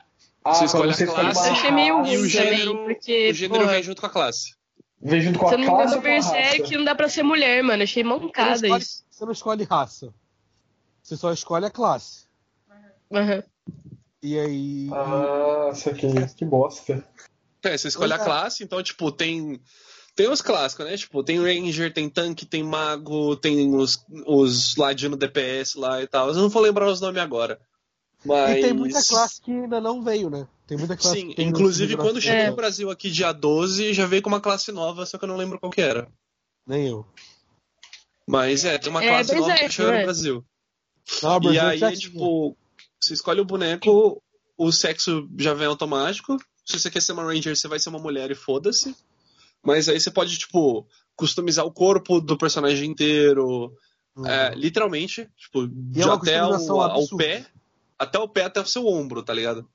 Ah, Você escolhe a você escolhe classe. uma Eu achei meio raça, E o ruim gênero, também, porque, o gênero porra, vem junto com a classe. Vem junto com a não classe com a raça? Berserk não dá pra ser mulher, mano. Achei Você não, mancada escolhe, isso. você não escolhe raça. Você só escolhe a classe. Aham. E aí. Ah, isso aqui, que bosta. É, você escolhe a é. classe, então, tipo, tem. Tem os clássicos, né? Tipo, tem Ranger, tem tanque, tem mago, tem os, os ladino DPS lá e tal. Eu não vou lembrar os nomes agora. Mas. E tem muita classe que ainda não veio, né? Tem muita classe Sim, que tem inclusive quando chegou É. no Brasil aqui dia 12, já veio com uma classe nova, só que eu não lembro qual que era. Nem eu. Mas é, tem uma É, classe nova que Berserk, chegou no Brasil. Não, E aí, é, tipo, você escolhe o boneco, o sexo já vem automático. Se você quer ser uma Ranger, você vai ser uma mulher e foda-se. Mas aí você pode, tipo, customizar o corpo do personagem inteiro. Uhum. É, literalmente, tipo, E de é até o, ao pé. Até o pé, até o seu ombro, tá ligado?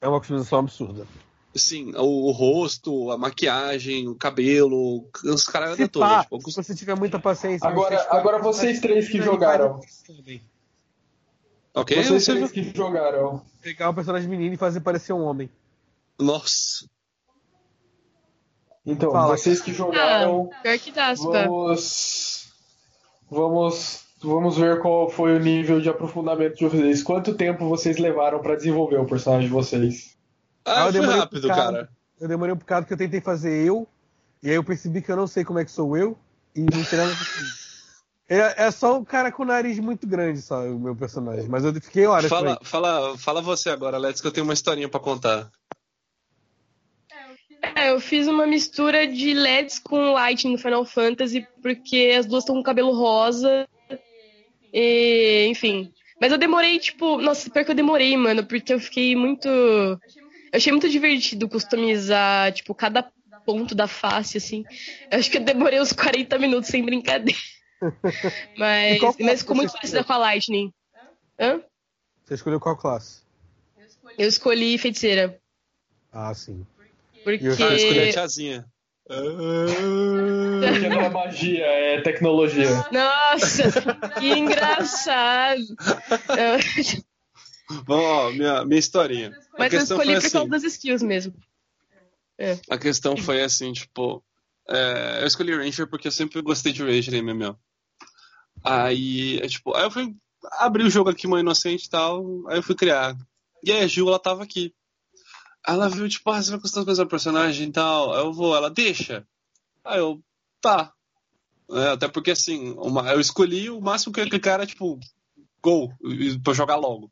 É uma customização absurda. Sim, o, o rosto, a maquiagem, o cabelo, os caras da toda. Tipo, se você tiver muita paciência. Agora- você escolhe agora vocês três que jogaram. ok, Vocês você- três que jogaram. Pegar o personagem menino e fazer parecer um homem. Nossa. Então, Fala, vocês que jogaram, Pior que dá, vamos. Vamos. Vamos ver qual foi o nível de aprofundamento de vocês. Quanto tempo vocês levaram pra desenvolver o personagem de vocês? Ah, Ah, eu foi demorei rápido, pro cara. cara. Eu demorei um bocado porque eu tentei fazer eu, e aí eu percebi que eu não sei como é que sou eu, e não tem nada. É, é só um cara com o nariz muito grande, só o meu personagem. Mas eu fiquei horas Fala, fala, fala você agora, Let's, que eu tenho uma historinha pra contar. Eu fiz uma mistura de LEDs com Lightning no Final Fantasy, porque as duas estão com cabelo rosa. E, enfim. Mas eu demorei, tipo. Nossa, pior que eu demorei, mano, porque eu fiquei muito. Eu achei muito divertido customizar, tipo, cada ponto da face, assim. Eu acho que eu demorei uns 40 minutos sem brincadeira. <laughs> Mas, mas ficou muito parecida com a Lightning. Hã? Você escolheu qual classe? Eu escolhi feiticeira. Ah, sim. Porque. E Ah, escolhi a É. tiazinha. Porque não é magia, é tecnologia. Nossa, que engraçado. Bom, ó, minha, minha historinha. A Mas eu questão escolhi foi por causa assim. das skills mesmo. A questão foi assim, tipo. é, eu escolhi Ranger porque eu sempre gostei de Ranger em MMO. Aí, é, tipo, aí eu fui abrir o jogo aqui, mãe inocente e tal. Aí eu fui criar. E aí a Gil, ela tava aqui. Ela viu, tipo, ah, você vai customizar o personagem e tal. Eu vou, ela deixa. Aí eu, tá. É, até porque assim, uma- eu escolhi o máximo que eu ia clicar era tipo, gol, pra jogar logo.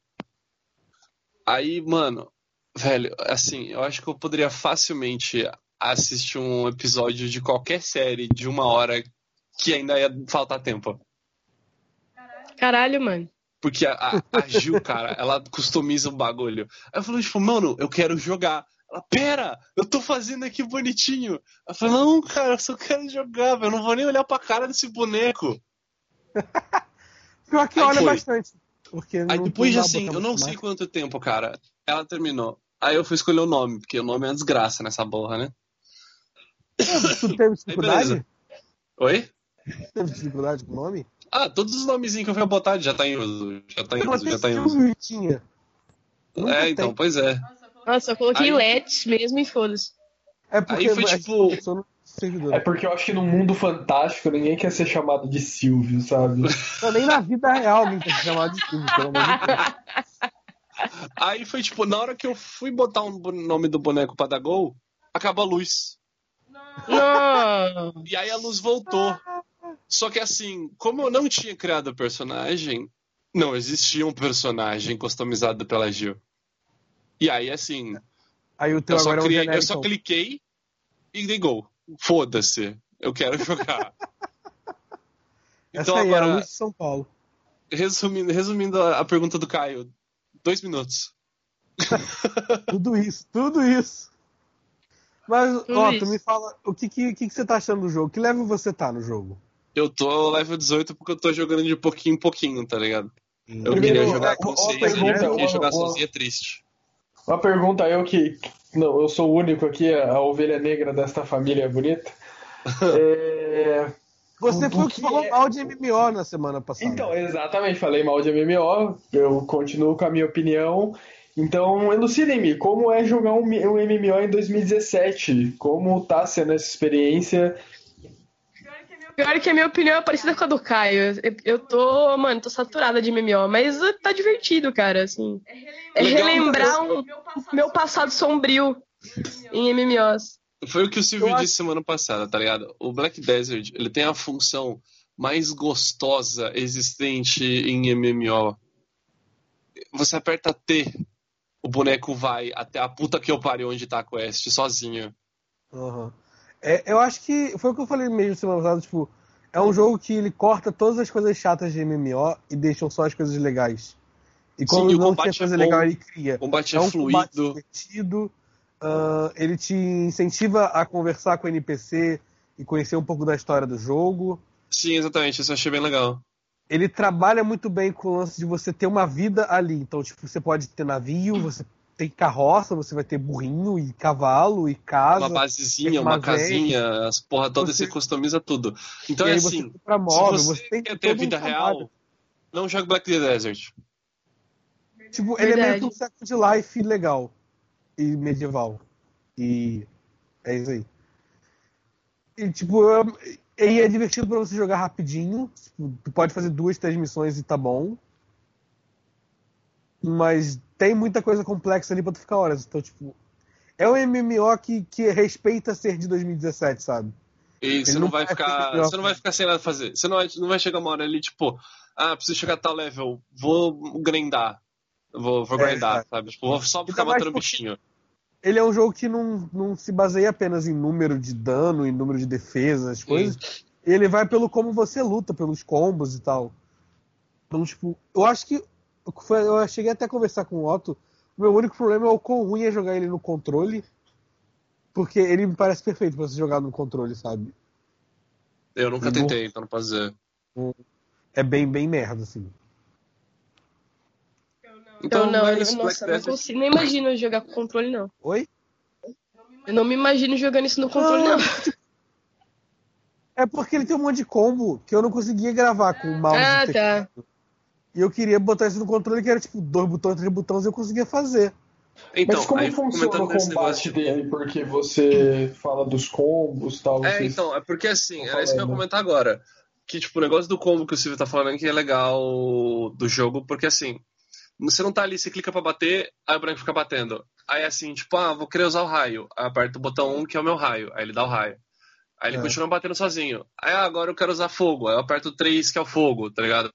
Aí, mano, velho, assim, eu acho que eu poderia facilmente assistir um episódio de qualquer série de uma hora que ainda ia faltar tempo. Caralho, mano. Porque a, a, a Gil, cara, ela customiza o bagulho. Aí eu falei, tipo, mano, eu quero jogar. Ela, pera, eu tô fazendo aqui bonitinho. Eu falei, não, cara, eu só quero jogar, velho. Eu não vou nem olhar pra cara desse boneco. <laughs> Pior que Aí olha foi. bastante. Porque Aí depois de assim, eu não botar sei mais. quanto tempo, cara, ela terminou. Aí eu fui escolher o nome, porque o nome é uma desgraça nessa porra, né? Tu teve <laughs> dificuldade? beleza. Oi? Teve dificuldade com o nome? Ah, todos os nomezinhos que eu fui botar já tá em uso. Já tá em uso, já tá em uso. Tinha. É, então, pois é. Nossa, eu coloquei Aí- Let's mesmo e foda-se. É porque Aí foi gente tipo-. É porque eu acho que no mundo fantástico ninguém quer ser chamado de Silvio, sabe? <laughs> Não, nem na vida real alguém tem que chamar de Silvio, pelo amor de Deus. <laughs> Aí foi tipo, na hora que eu fui botar o nome do boneco pra dar gol, acabou a luz. Não. E aí a luz voltou. Só que assim, como eu não tinha criado o personagem, não existia um personagem customizado pela Gil. E aí, assim, Aí o teu eu só, agora é um criei, eu só cliquei e dei gol. Foda-se, eu quero <laughs> jogar. Essa Então aí é agora, de São Paulo. resumindo, resumindo a, a pergunta do Caio, dois minutos. <laughs> Tudo isso, tudo isso. Mas, Tudo ó, isso. tu me fala, o que, que, que, que você tá achando do jogo? Que level você tá no jogo? Eu tô level 18 porque eu tô jogando de pouquinho em pouquinho, tá ligado? Eu Primeiro, queria jogar com vocês, pergunta, porque uma- jogar uma- sozinho é triste. Uma pergunta, eu que. Não, eu sou o único aqui, a ovelha negra desta família bonita. <laughs> É, Você foi o que falou é- mal de MMO na semana passada. Então, exatamente, falei mal de MMO, eu continuo com a minha opinião. Então, elucidem-me, como é jogar um, um MMO em 2017? Como tá sendo essa experiência? Pior que a minha opinião é parecida com a do Caio. Eu, eu tô, mano, tô saturada de MMO, mas tá divertido, cara, assim. É relembrar um, meu passado sombrio em MMOs. Foi o que o Silvio Eu acho- disse semana passada, tá ligado? O Black Desert, ele tem a função mais gostosa existente em MMO. Você aperta T, o boneco vai até a puta que eu pariu onde tá a quest, sozinho. Aham. É, eu acho que foi o que eu falei mesmo semana passada, tipo, é um jogo que ele corta todas as coisas chatas de MMO e deixam só as coisas legais. E quando Sim, o não combate tinha coisa é legal, ele cria. Combate É é, um combate fluido. divertido, ah, ele te incentiva a conversar com o NPC e conhecer um pouco da história do jogo. Sim, exatamente, isso eu achei bem legal. Ele trabalha muito bem com o lance de você ter uma vida ali. Então, tipo, você pode ter navio, você tem carroça, você vai ter burrinho e cavalo e casa. Uma basezinha, uma casinha, as porra toda, Você- você customiza tudo. Então e é assim, você móvel, se você, você tem quer ter todo um vida trabalho. real, não joga Black Desert. Tipo, ele é meio que um Second Life legal e medieval. E é isso aí. E tipo, e é divertido pra você jogar rapidinho. Tipo, tu pode fazer duas, três missões e tá bom. Mas tem muita coisa complexa ali pra tu ficar horas. Então, tipo, é um MMO que, que respeita ser de 2017, sabe? E você não vai ficar. Você não vai ficar sem nada a fazer. Você não vai, não vai chegar uma hora ali, tipo, ah, preciso chegar a tal level, vou grindar. Vou, vou É, grindar, exato. sabe? Tipo, vou só ficar matando porque- bichinho. Ele é um jogo que não, não se baseia apenas em número de dano, em número de defesa, as coisas. Ele vai pelo como você luta, pelos combos e tal. Então, tipo, eu acho que. Foi- Eu cheguei até a conversar com o Otto. O meu único problema é o quão ruim é jogar ele no controle. Porque ele me parece perfeito pra você jogar no controle, sabe? Eu nunca tentei, então não posso dizer. É bem, bem merda, assim. Então, não, eu, isso, nossa, eu Black não consigo nem imagino jogar com controle, não. Oi? Eu não me imagino jogando isso no controle, não. É porque ele tem um monte de combo que eu não conseguia gravar com o mouse. Ah, tá. E eu queria botar isso no controle que era tipo dois botões, três botões, e eu conseguia fazer. Então, Mas como aí funciona o combate negócio- dele? Porque você fala dos combos e tal. É, vocês- então, é porque assim, era isso que eu ia comentar agora. Que, tipo, o negócio do combo que o Silvio tá falando que é legal do jogo, porque assim, você não tá ali, você clica pra bater, aí o branco fica batendo. Aí assim, tipo, ah, vou querer usar o raio. Aí aperta o botão 1, que é o meu raio. Aí ele dá o raio. Aí ele É. continua batendo sozinho. Aí ah, agora eu quero usar fogo. Aí eu aperto o 3, que é o fogo, tá ligado?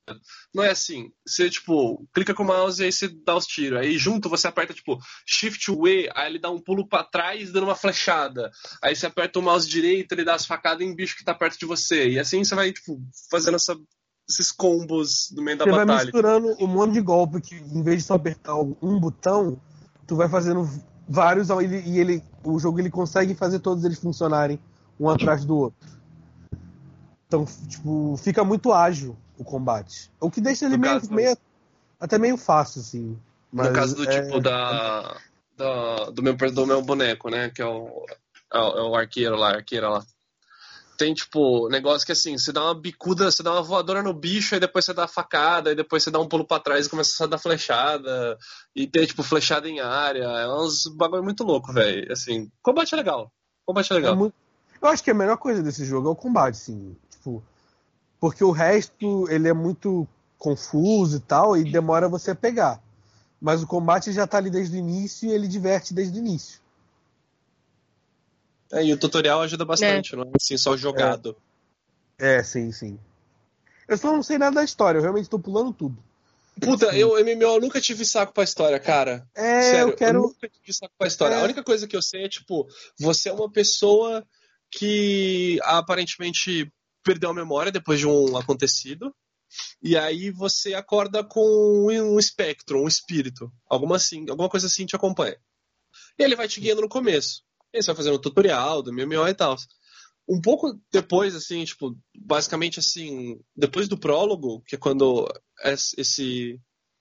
Não é assim. Você, tipo, clica com o mouse e aí você dá os tiros. Aí junto você aperta, tipo, Shift W, aí ele dá um pulo pra trás dando uma flechada. Aí você aperta o mouse direito, ele dá as facadas em bicho que tá perto de você. E assim você vai, tipo, fazendo essa- esses combos no meio da Você vai batalha. misturando um monte de golpe que, em vez de só apertar um botão, tu vai fazendo vários e ele, e ele- o jogo ele consegue fazer todos eles funcionarem um atrás do outro. Então, tipo, fica muito ágil o combate. O que deixa ele meio, meio- até meio fácil, assim. No caso do é- tipo da, da- do, meu, do meu boneco, né? Que é o, é o, é arqueiro lá, arqueira lá. Tem, tipo, negócio que assim, você dá uma bicuda, você dá uma voadora no bicho, aí depois você dá a facada, aí depois você dá um pulo pra trás e começa a dar flechada. E tem, tipo, flechada em área. É uns bagulho muito louco, velho. Assim, combate é legal. Combate é é legal. muito- Eu acho que a melhor coisa desse jogo é o combate, assim. Tipo, porque o resto ele é muito confuso e tal, e demora você a pegar. Mas o combate já tá ali desde o início e ele diverte desde o início. É, e o tutorial ajuda bastante, não é assim, só jogado. É, sim, sim. Eu só não sei nada da história, eu realmente tô pulando tudo. Puta, eu, MMO, eu nunca tive saco pra história, cara. É, Sério, eu quero. nunca tive saco pra história. É. A única coisa que eu sei é, tipo, você é uma pessoa que aparentemente perdeu a memória depois de um acontecido. E aí você acorda com um espectro, um espírito. Alguma, assim, alguma coisa assim te acompanha. E ele vai te guiando no começo. E você vai fazendo o tutorial do MMO e tal. Um pouco depois, assim, tipo, basicamente assim, depois do prólogo, que é quando es- esse,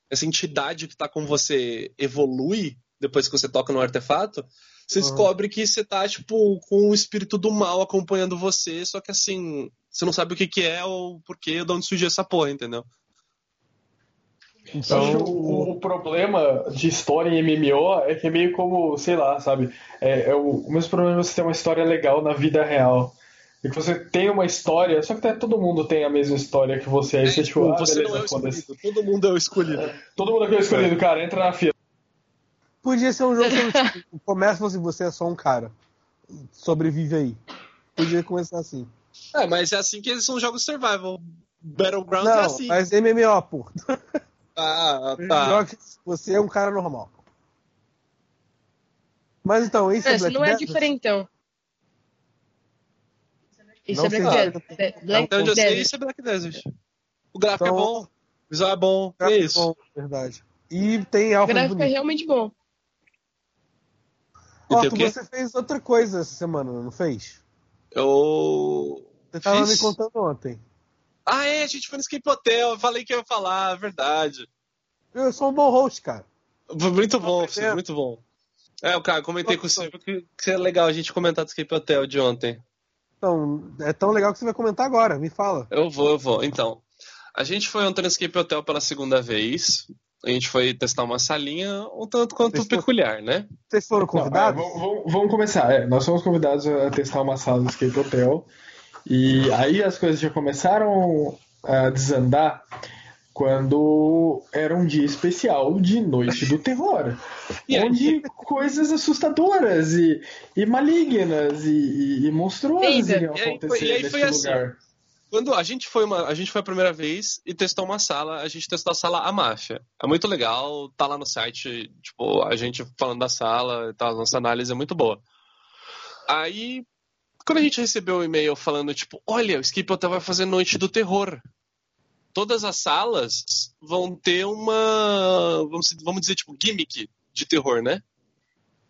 essa entidade que tá com você evolui, depois que você toca no artefato, você Uhum. descobre que você tá, tipo, com o espírito do mal acompanhando você, só que assim, você não sabe o que que é ou porquê, de onde surgiu essa porra, entendeu? Então, o, o problema de história em MMO é que é meio como, sei lá, sabe? É, é o, o mesmo problema de você ter uma história legal na vida real. É que você tem uma história, só que tá- todo mundo tem a mesma história que você. Aí É, você, tipo, tipo, ah, você beleza, não é o escolhido, todo mundo é o escolhido. Todo mundo é o escolhido, cara, entra na fila. Podia ser um jogo que tipo, começa assim, você é só um cara. Sobrevive aí. Podia começar assim. É, mas é assim que eles são jogos survival. Battlegrounds Não, é assim. mas MMO, pô. <laughs> Ah, tá. Joga que Você é um cara normal. Mas então, isso é, Black não é Desert? diferentão. Isso Não é Black. Desert. Black- Black Então onde eu sei, isso é Black Desert. O gráfico Então- é bom, o visual é bom, Tá é isso. bom, verdade. E tem O alfa gráfico é bonito. realmente bom. Otto, você fez outra coisa essa semana, não fez? Eu. Você tava Fiz. me contando ontem. Ah, é, a gente foi no Escape Hotel, eu falei que ia falar, é verdade. Eu sou um bom host, cara. Muito bom, Silvio, muito bom. É, o cara, comentei com o Silvio que, que é legal a gente comentar do Escape Hotel de ontem. Então, é tão legal que você vai comentar agora. Me fala. Eu vou, eu vou. Então, a gente foi ontem no Escape Hotel pela segunda vez. A gente foi testar uma salinha um tanto quanto Testou. peculiar, né? Vocês foram Não, é, convidados? vamos, vamos- vamos começar. É, nós fomos convidados a testar uma sala do Escape Hotel. E aí as coisas já começaram a desandar quando era um dia especial de Noite do Terror, <laughs> onde coisas assustadoras e, e malignas e, e monstruosas acontecer e aí foi, e aí nesse lugar. Assim, quando a gente foi uma, a gente foi a primeira vez e testou uma sala, a gente testou a sala A Máfia. É muito legal, tá lá no site, tipo, a gente falando da sala tal, nossa análise é muito boa. Aí, quando a gente recebeu o um e-mail falando, tipo, olha, o Skip Hotel vai fazer Noite do Terror. Todas as salas vão ter uma, vamos, vamos dizer, tipo, gimmick de terror, né?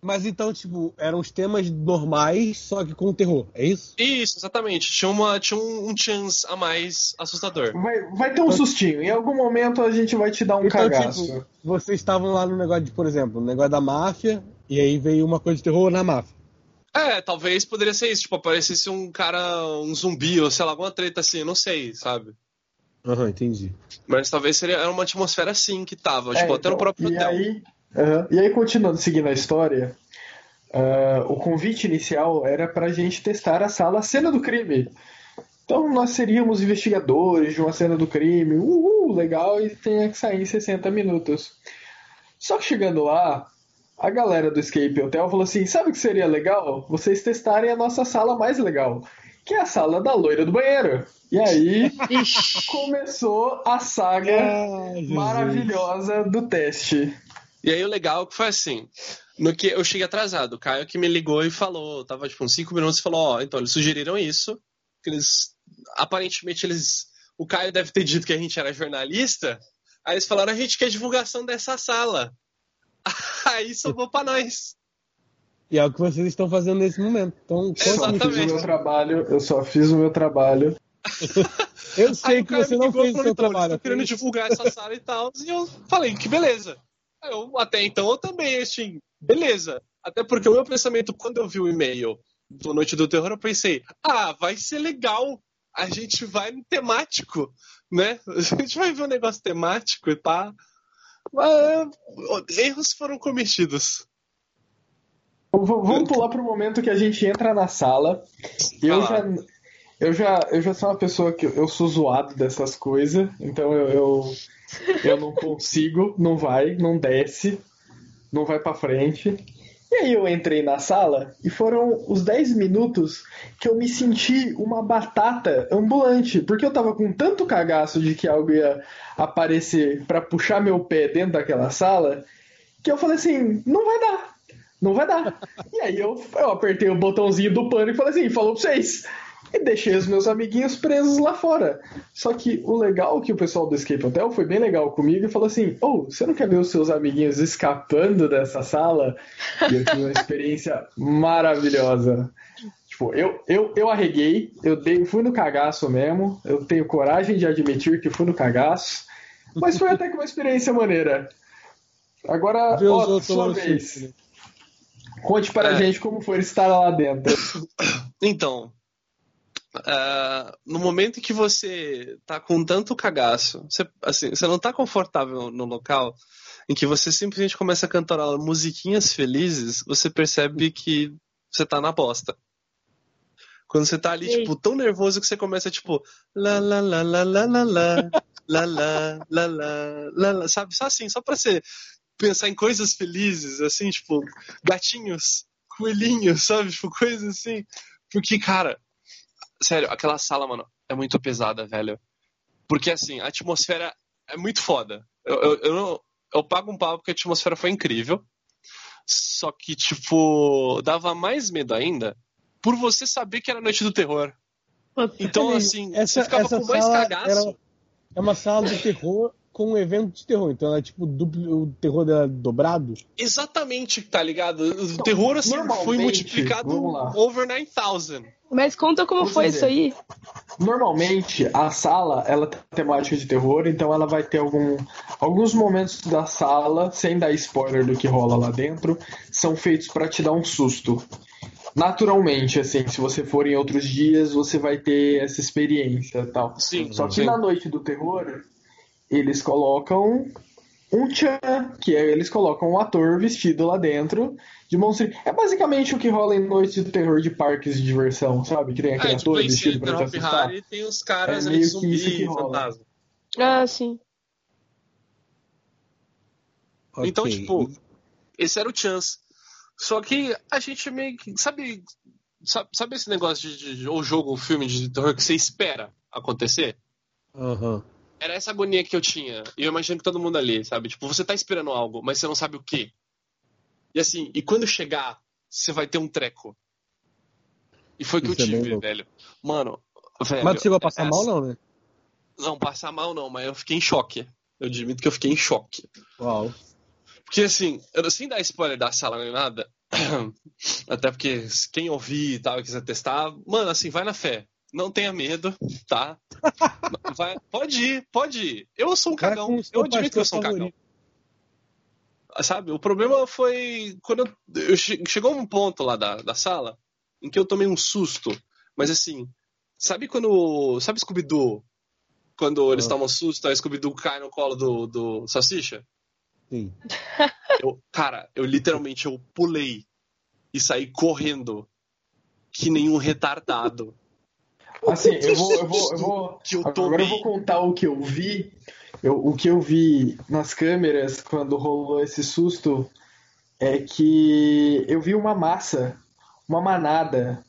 Mas então, tipo, eram os temas normais, só que com terror, é isso? Isso, exatamente. Tinha, uma, tinha um, um chance a mais assustador. Vai, vai ter um então, sustinho. Em algum momento a gente vai te dar um então, cagaço. Tipo, vocês estavam lá no negócio de, por exemplo, no negócio da máfia, e aí veio uma coisa de terror na máfia. É, talvez poderia ser isso. Tipo, aparecesse um cara, um zumbi, ou sei lá, alguma treta assim, não sei, sabe? Aham, uhum, entendi. Mas talvez seria uma atmosfera assim que tava, é, tipo, até no então, próprio e hotel. Aí Uhum. E aí, continuando seguindo a história, uh, o convite inicial era para a gente testar a sala Cena do Crime. Então, nós seríamos investigadores de uma cena do crime, uhul, legal, e tinha que sair em 60 minutos. Só que chegando lá, a galera do Escape Hotel falou assim: sabe o que seria legal? Vocês testarem a nossa sala mais legal, que é a sala da loira do banheiro. E aí começou a saga ah, maravilhosa do teste. E aí o legal é que foi assim, no que eu cheguei atrasado, o Caio que me ligou e falou, tava tipo uns 5 minutos e falou, ó, oh, então eles sugeriram isso, que eles aparentemente eles o Caio deve ter dito que a gente era jornalista, aí eles falaram, a gente quer divulgação dessa sala. <laughs> Aí sobrou pra nós. E é o que vocês estão fazendo nesse momento. Então, Exatamente. Eu só fiz o meu trabalho, eu só fiz o meu trabalho. eu sei que você não fez o seu trabalho. Eu querendo divulgar essa sala e tal, e eu falei, que beleza. Eu, até então, eu também, assim, beleza. Até porque o meu pensamento, quando eu vi o e-mail do Noite do Terror, eu pensei, ah, vai ser legal. A gente vai no temático, né? <laughs> A gente vai ver um negócio temático e pá. Mas, erros foram cometidos. Vamos pular para o momento que a gente entra na sala. Eu já, eu já, eu já sou uma pessoa que eu sou zoado dessas coisas, então eu, eu eu não consigo, não vai, não desce, não vai para frente. E aí eu entrei na sala e foram os 10 minutos que eu me senti uma batata ambulante, porque eu tava com tanto cagaço de que algo ia aparecer para puxar meu pé dentro daquela sala, que eu falei assim, não vai dar. Não vai dar. E aí eu, eu apertei o botãozinho do pânico e falei assim, falou pra vocês e deixei os meus amiguinhos presos lá fora. Só que o legal é que o pessoal do Escape Hotel foi bem legal comigo e falou assim: Oh, você não quer ver os seus amiguinhos escapando dessa sala? E eu tive uma experiência maravilhosa. Tipo, eu, eu, eu arreguei, eu dei, fui no cagaço mesmo, eu tenho coragem de admitir que fui no cagaço, mas foi até que uma experiência maneira. Agora, ó, sua vez. Né? Conte para é. a gente como foi estar lá dentro. Então, Uh, no momento em que você tá com tanto cagaço, você, assim, você não tá confortável no local, em que você simplesmente começa a cantar musiquinhas felizes, você percebe que você tá na bosta. Quando você tá ali, Ei. tipo, tão nervoso que você começa, tipo, lá, lá, lá, lá, lá, lá, lá, lá, lá, lá, lá, lá, sabe? Só assim, só pra você pensar em coisas felizes, assim, tipo, gatinhos, coelhinhos, sabe? Tipo, coisas assim. Porque, cara, Sério, aquela sala, mano, é muito pesada, velho. Porque, assim, a atmosfera é muito foda. Eu, eu, eu, não, eu pago um pau porque a atmosfera foi incrível. Só que, tipo, dava mais medo ainda por você saber que era Noite do Terror. Então, assim, essa, você ficava com mais cagaço. Era, é uma sala de terror com um evento de terror. Então ela é tipo duplo, o terror dela dobrado. Exatamente, tá ligado? O então, terror assim foi multiplicado over 9000. Mas conta como foi dizer, isso aí. Normalmente a sala ela tem temática de terror, então ela vai ter algum, alguns momentos da sala, sem dar spoiler do que rola lá dentro, são feitos para te dar um susto. Naturalmente, assim, se você for em outros dias, você vai ter essa experiência, tal. Sim, Só que sim. na noite do terror, eles colocam um tchan, que é eles colocam um ator vestido lá dentro de monstro. É basicamente o que rola em noites de terror de parques de diversão, sabe? Que tem aquele é, ator vestido pra te assustar. E tem os caras é meio zumbi, que fantasma. Ah, sim. Ok. Então, tipo, esse era o chance. Só que a gente meio que. Sabe, sabe, sabe esse negócio de, de. Ou jogo ou filme de terror que você espera acontecer? Aham. Era essa agonia que eu tinha. E eu imagino que todo mundo ali, sabe? Tipo, você tá esperando algo, mas você não sabe o quê. E assim, e quando chegar, você vai ter um treco. E foi o que Isso eu é tive, velho. Mano, velho. Mas chegou a passar essa- mal, não, né? Não, passar mal não, mas eu fiquei em choque. Eu admito que eu fiquei em choque. Uau. Porque assim, eu, sem dar spoiler da sala nem nada, <clears throat> até porque quem ouvir e tal, quiser testar, mano, assim, vai na fé. Não tenha medo, tá? Vai- pode ir, pode ir. Eu sou um cagão. Eu admito que eu sou um cagão. Sabe? O problema foi quando eu, eu che- chegou um ponto lá da, da sala em que eu tomei um susto. Mas assim, sabe quando. Sabe Scooby-Doo? Quando eles Ah. tomam susto, a Scooby-Doo cai no colo do, do Salsicha? Sim. Eu, cara, eu literalmente eu pulei e saí correndo que nem um retardado. <laughs> Assim, eu vou. Eu vou, eu vou agora eu vou contar o que eu vi. Eu- o que eu vi nas câmeras quando rolou esse susto é que eu vi uma massa, uma manada,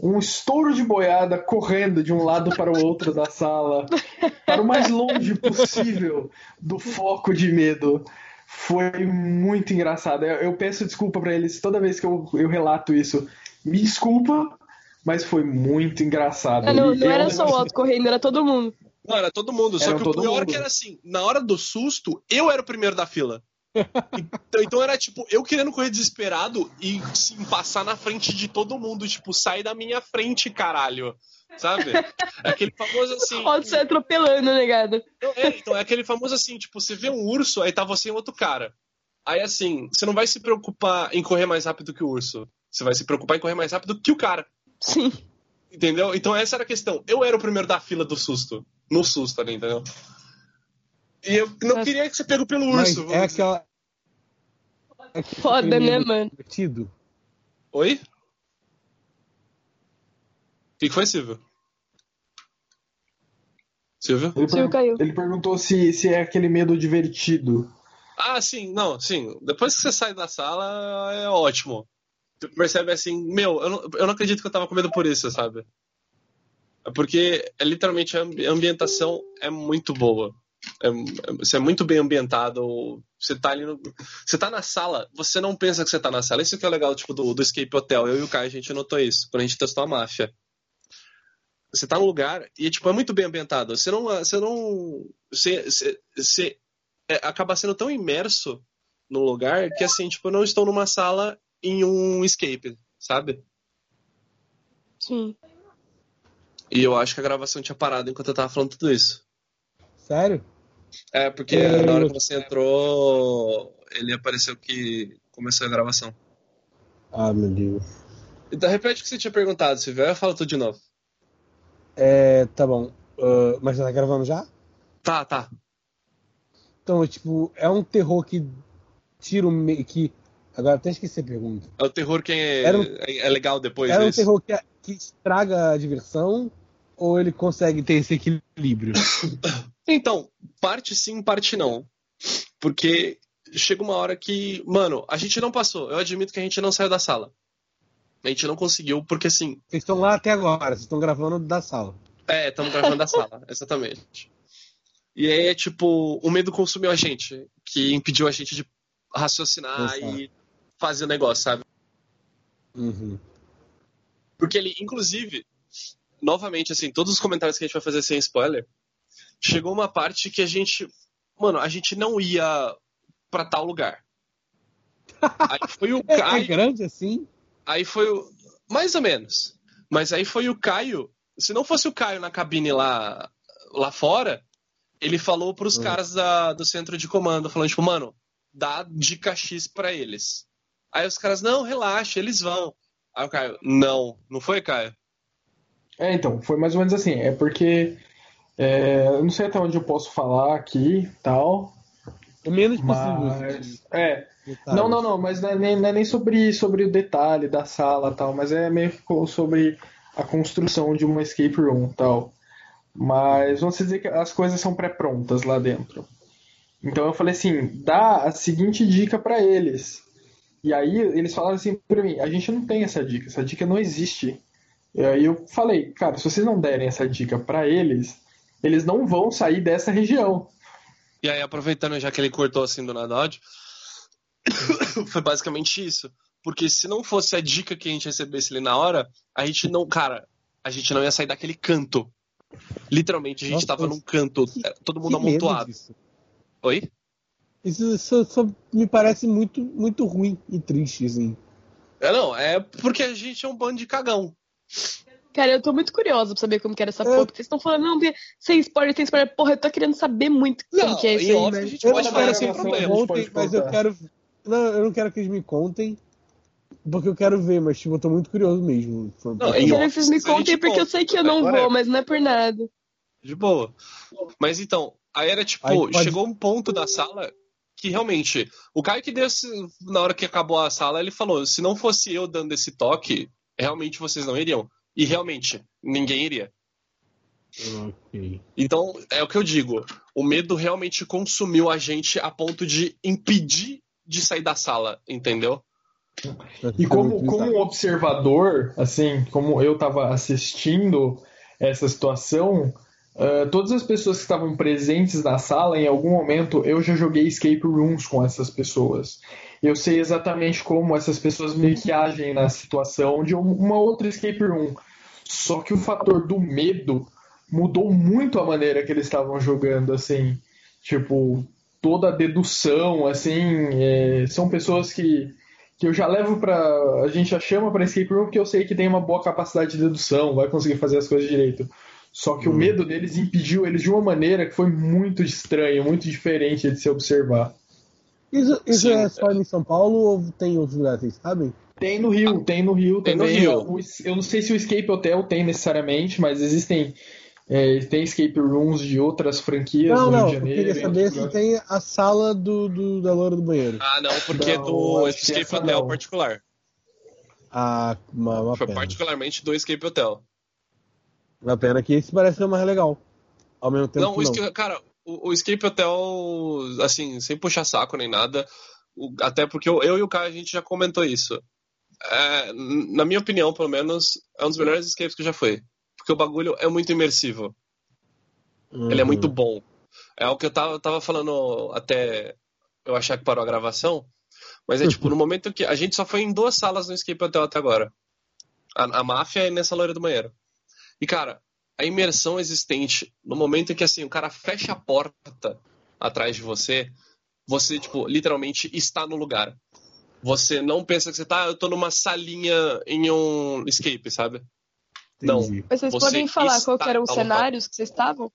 um estouro de boiada correndo de um lado para o outro da sala, para o mais longe possível do foco de medo. Foi muito engraçado. Eu, eu peço desculpa para eles toda vez que eu, eu relato isso. Me desculpa, mas foi muito engraçado. Ah, não, não era só o Otto correndo, era todo mundo. Não, era todo mundo. Só Era que o pior mundo. que era assim, na hora do susto, eu era o primeiro da fila. <laughs> Então, então era tipo, eu querendo correr desesperado e sim, passar na frente de todo mundo, tipo, sai da minha frente, caralho. Sabe? É aquele famoso assim. O <laughs> Otto sai atropelando, negado. É, então, é aquele famoso assim, tipo, você vê um urso, aí tá você e outro cara. Aí assim, você não vai se preocupar em correr mais rápido que o urso. Você vai se preocupar em correr mais rápido que o cara. Sim. Entendeu? Então essa era a questão. Eu era o primeiro da fila do susto. No susto ali, entendeu? E eu não queria que você pego pelo Mas urso. é vamos dizer. aquela. é aquele Foda, né, mano? divertido. Oi? O que, que foi, Silvio? Silvio? Ele, Silvio caiu. ele perguntou se, se é aquele medo divertido. Ah, sim, não, sim. Depois que você sai da sala, é ótimo. Tu percebe assim, meu, eu não, eu não acredito que eu tava com medo por isso, sabe? É porque é literalmente a ambi- a ambientação é muito boa. É, é- você é muito bem ambientado. Você tá ali no, Você tá na sala, você não pensa que você tá na sala. Isso que é legal, tipo, do, do Escape Hotel. Eu e o Caio, a gente notou isso quando a gente testou a máfia. Você tá num lugar e, tipo, é muito bem ambientado. Você não. Você não. Você, você, você é, acaba sendo tão imerso no lugar que, assim, tipo, eu não estou numa sala em um escape, sabe? Sim. E eu acho que a gravação tinha parado enquanto eu tava falando tudo isso. Sério? É, porque É, na hora que você entrou, ele apareceu que começou a gravação. Ah, meu Deus. Então repete o que você tinha perguntado, Silvio. Aí eu falo tudo de novo. É, tá bom. Ah, mas já tá gravando já? Tá, tá. Então, tipo, é um terror que tira o meio. Que... Agora até esqueci a pergunta. É o terror que é, um- é- é legal depois Era um desse. terror que, que estraga a diversão ou ele consegue ter esse equilíbrio? <coughs> Então, parte sim, parte não. Porque chega uma hora que, mano, a gente não passou. Eu admito que a gente não saiu da sala. A gente não conseguiu, porque assim, Vocês estão lá até agora, vocês estão gravando da sala. É, estamos gravando da sala, <laughs> exatamente. E aí é tipo, o medo consumiu a gente, que impediu a gente de raciocinar Exato. e fazer o negócio, sabe? Uhum. Porque ele, inclusive, novamente, assim, todos os comentários que a gente vai fazer sem spoiler, chegou uma parte que a gente. Mano, a gente não ia pra tal lugar. <laughs> Aí foi o É, é Caio. grande assim? Aí foi o. Mais ou menos. Mas aí foi o Caio. Se não fosse o Caio na cabine lá, lá fora, ele falou pros Hum. caras da, do centro de comando, falando, tipo, mano, dá dica X pra eles. Aí os caras, não, relaxa, eles vão. Aí o Caio, não, não foi, Caio? É, então, foi mais ou menos assim. É porque. é, eu não sei até onde eu posso falar aqui tal. O menos possível. Mas. É. detalhes. Não, não, não, mas não é nem, não é nem sobre, sobre o detalhe da sala tal, mas é meio que sobre a construção de uma escape room tal. Mas vamos dizer que as coisas são pré-prontas lá dentro. Então eu falei assim, dá a seguinte dica para eles. E aí eles falaram assim para mim, a gente não tem essa dica, essa dica não existe. E aí eu falei, cara, se vocês não derem essa dica para eles, eles não vão sair dessa região. E aí, aproveitando já que ele cortou assim do nada <coughs> foi basicamente isso. Porque se não fosse a dica que a gente recebesse ali na hora, a gente não, cara, a gente não ia sair daquele canto. Literalmente, a gente Nossa, tava num canto, é, todo mundo Que amontoado. Oi? Isso, isso só me parece muito, muito ruim e triste, assim. É, não, é porque a gente é um bando de cagão. Cara, eu tô muito curiosa pra saber como que era essa É. porra. Porque vocês estão falando, não, sem spoiler, sem spoiler. Porra, eu tô querendo saber muito como Não, que é isso aí, off a gente Eu pode não falar sem problema. pode mas eu quero. Não, eu não quero que eles me contem, porque eu quero ver, mas tipo, eu tô muito curioso mesmo. Não, Eu quero que vocês me contem, porque eu conta. sei que eu não Agora é- vou, mas não é por nada. De boa. Mas então, aí era tipo, Aí pode- chegou um ponto da sala que realmente, o Caio que deu esse, na hora que acabou a sala, ele falou: se não fosse eu dando esse toque, realmente vocês não iriam. E realmente, ninguém iria. Ok. Então, é o que eu digo. O medo realmente consumiu a gente a ponto de impedir de sair da sala, entendeu? E Tá como, como um bizarro. observador, assim, como eu estava assistindo essa situação, ah, todas as pessoas que estavam presentes na sala, em algum momento eu já joguei escape rooms com essas pessoas. Eu sei exatamente como essas pessoas meio que agem na situação de um- uma outra escape room. Só que o fator do medo mudou muito a maneira que eles estavam jogando, assim. Tipo, toda a dedução, assim, é, são pessoas que que eu já levo pra. A gente já chama pra escape room porque eu sei que tem uma boa capacidade de dedução, vai conseguir fazer as coisas direito. Só que o medo deles impediu eles de uma maneira que foi muito estranha, muito diferente de se observar. Isso, isso é só em São Paulo ou tem em outros lugares, sabem? Tem no Rio, tem no Rio Tem no também. Rio. O- Eu não sei se o Escape Hotel tem necessariamente, mas existem. é, tem escape rooms de outras franquias Não, no Rio não, de eu Janeiro. queria em saber se tem a sala do, do- da loura do banheiro. Ah, não, porque Não, do Escape Hotel não. particular. Ah, uma, uma Foi pena. particularmente do Escape Hotel. Uma pena que esse parece ser mais legal. Ao mesmo tempo Não, que o não. Escape, cara, o, o Escape Hotel, assim, sem puxar saco nem nada, o- até porque eu, eu e o Caio a gente já comentou isso. É, na minha opinião, pelo menos, é um dos melhores escapes que eu já fui. Porque o bagulho é muito imersivo. Ele é Uhum. muito bom. É o que eu tava, tava falando até eu achar que parou a gravação. Mas é tipo, no <laughs> momento que. A gente só foi em duas salas no Escape Hotel até agora. A, a máfia e nessa loira do banheiro. E, cara, a imersão existente, no momento em que assim, o cara fecha a porta atrás de você, você, tipo, literalmente está no lugar. Você não pensa que você tá, eu tô numa salinha em um escape, sabe? Não. Entendi. Mas vocês Você podem falar qual eram os cenários que vocês estavam?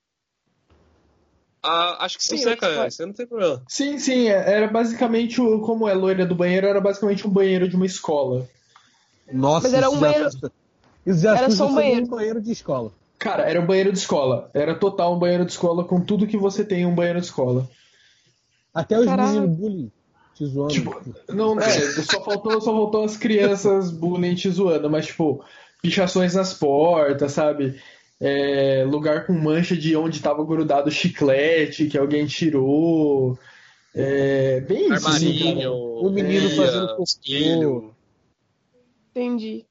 Ah, acho que sim, Sim, né, cara? não tem problema. Sim, sim, é- era basicamente o. Como é loira do banheiro, era basicamente um banheiro de uma escola. Nossa, Mas era um já banheiro- assusta. Isso já Era só um banheiro. um banheiro de escola. Cara, era um banheiro de escola. Era total um banheiro de escola com tudo que você tem em um banheiro de escola. Até os Caralho. meninos bullying te zoando. Tipo, não, é, só faltou, só faltou as crianças bullying te zoando, mas tipo, pichações nas portas, sabe? É, lugar com mancha de onde tava grudado chiclete que alguém tirou. É, bem isso, assim. Armarinho, O menino pia, fazendo cocô. espelho. Entendi.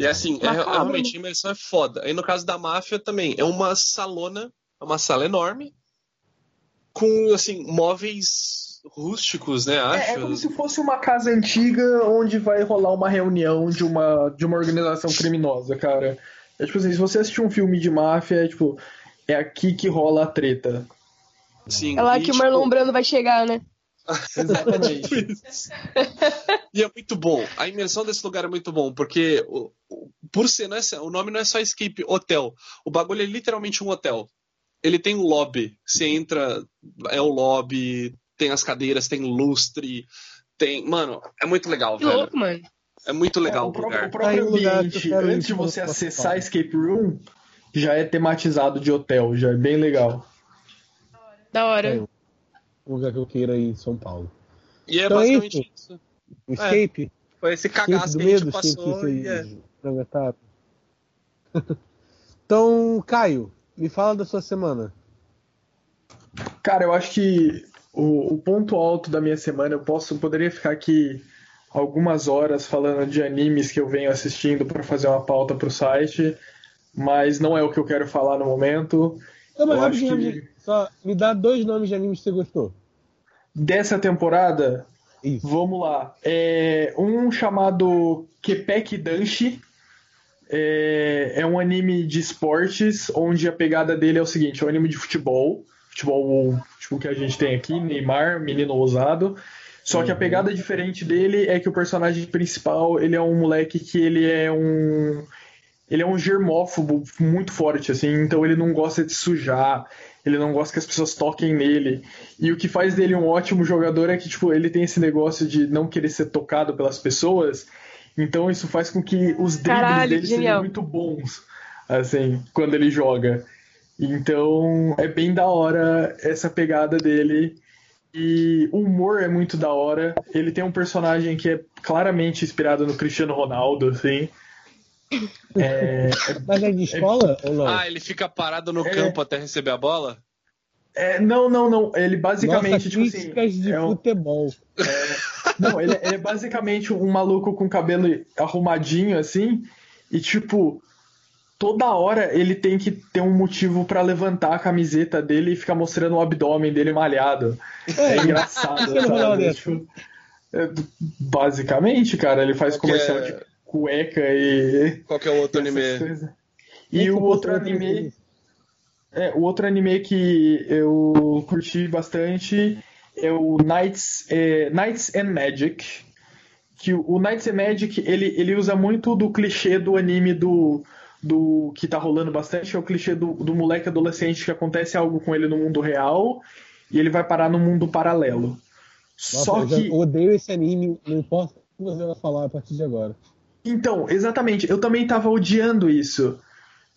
E assim, é, realmente a imersão é foda. Aí no caso da máfia também, é uma salona, é uma sala enorme, com assim, móveis rústicos, né? Acho. É, é como se fosse uma casa antiga onde vai rolar uma reunião de uma, de uma organização criminosa, cara. É tipo assim, se você assistir um filme de máfia, é tipo, é aqui que rola a treta. Sim, É lá e, que o tipo, Marlon Brando vai chegar, né? Exatamente. E é muito bom. A imersão desse lugar é muito bom, porque o, o- por ser, não é, o nome não é só Escape Hotel. O bagulho é literalmente um hotel. Ele tem um lobby. Você entra, é o lobby, tem as cadeiras, tem lustre, tem. Mano, é muito legal, Que velho. louco, mano. É muito legal o, o próprio, lugar. o próprio o ambiente, antes de você acessar falar. Escape Room, já é tematizado de hotel, já é bem legal. Da hora. É, um lugar que eu queira ir em São Paulo. E é Então é basicamente isso. O Escape? Foi esse cagaço do que a gente medo, passou. E é. <laughs> Então, Caio, me fala da sua semana. Cara, eu acho que o, o ponto alto da minha semana, eu posso poderia ficar aqui algumas horas falando de animes que eu venho assistindo para fazer uma pauta pro site, mas não é o que eu quero falar no momento. Não, mas Eu rapidinho, acho que- rapidinho. Só me dá dois nomes de animes que você gostou. Dessa temporada, Isso. Vamos lá. É, um chamado Kepek Danshi. É, é um anime de esportes, onde a pegada dele é o seguinte: é um anime de futebol. Futebol tipo que a gente tem aqui, Neymar, menino ousado. Só que a pegada diferente dele é que o personagem principal, ele é um moleque que ele é um ele é um germófobo muito forte, assim, então ele não gosta de sujar, ele não gosta que as pessoas toquem nele. E o que faz dele um ótimo jogador é que, tipo, ele tem esse negócio de não querer ser tocado pelas pessoas, então isso faz com que os dribles Caralho, dele que sejam genial. muito bons, assim, quando ele joga. Então é bem da hora essa pegada dele. E o humor é muito da hora. Ele tem um personagem que é claramente inspirado no Cristiano Ronaldo, assim. É, Mas é de escola <laughs> ou não? Ah, ele fica parado no É. campo até receber a bola? é, não, não, não. Ele basicamente, Nossa, tipo assim. de é um- futebol. Não, ele, ele é basicamente um maluco com cabelo arrumadinho, assim, e tipo, toda hora ele tem que ter um motivo pra levantar a camiseta dele e ficar mostrando o abdômen dele malhado. É engraçado, Cristiano Ronaldo é sabe? Tipo, é, basicamente, cara, ele faz comercial é- de cueca e. Qual que é o outro anime? E eu o outro anime. isso. É, o outro anime que eu curti bastante é o Knights, é, Knights and Magic. Que o Knights and Magic, ele, ele usa muito do clichê do anime do, do que tá rolando bastante, é o clichê do, do moleque adolescente que acontece algo com ele no mundo real e ele vai parar no mundo paralelo. Nossa, Só eu que. odeio esse anime, não importa o que você vai falar a partir de agora. Então, exatamente, eu também tava odiando isso.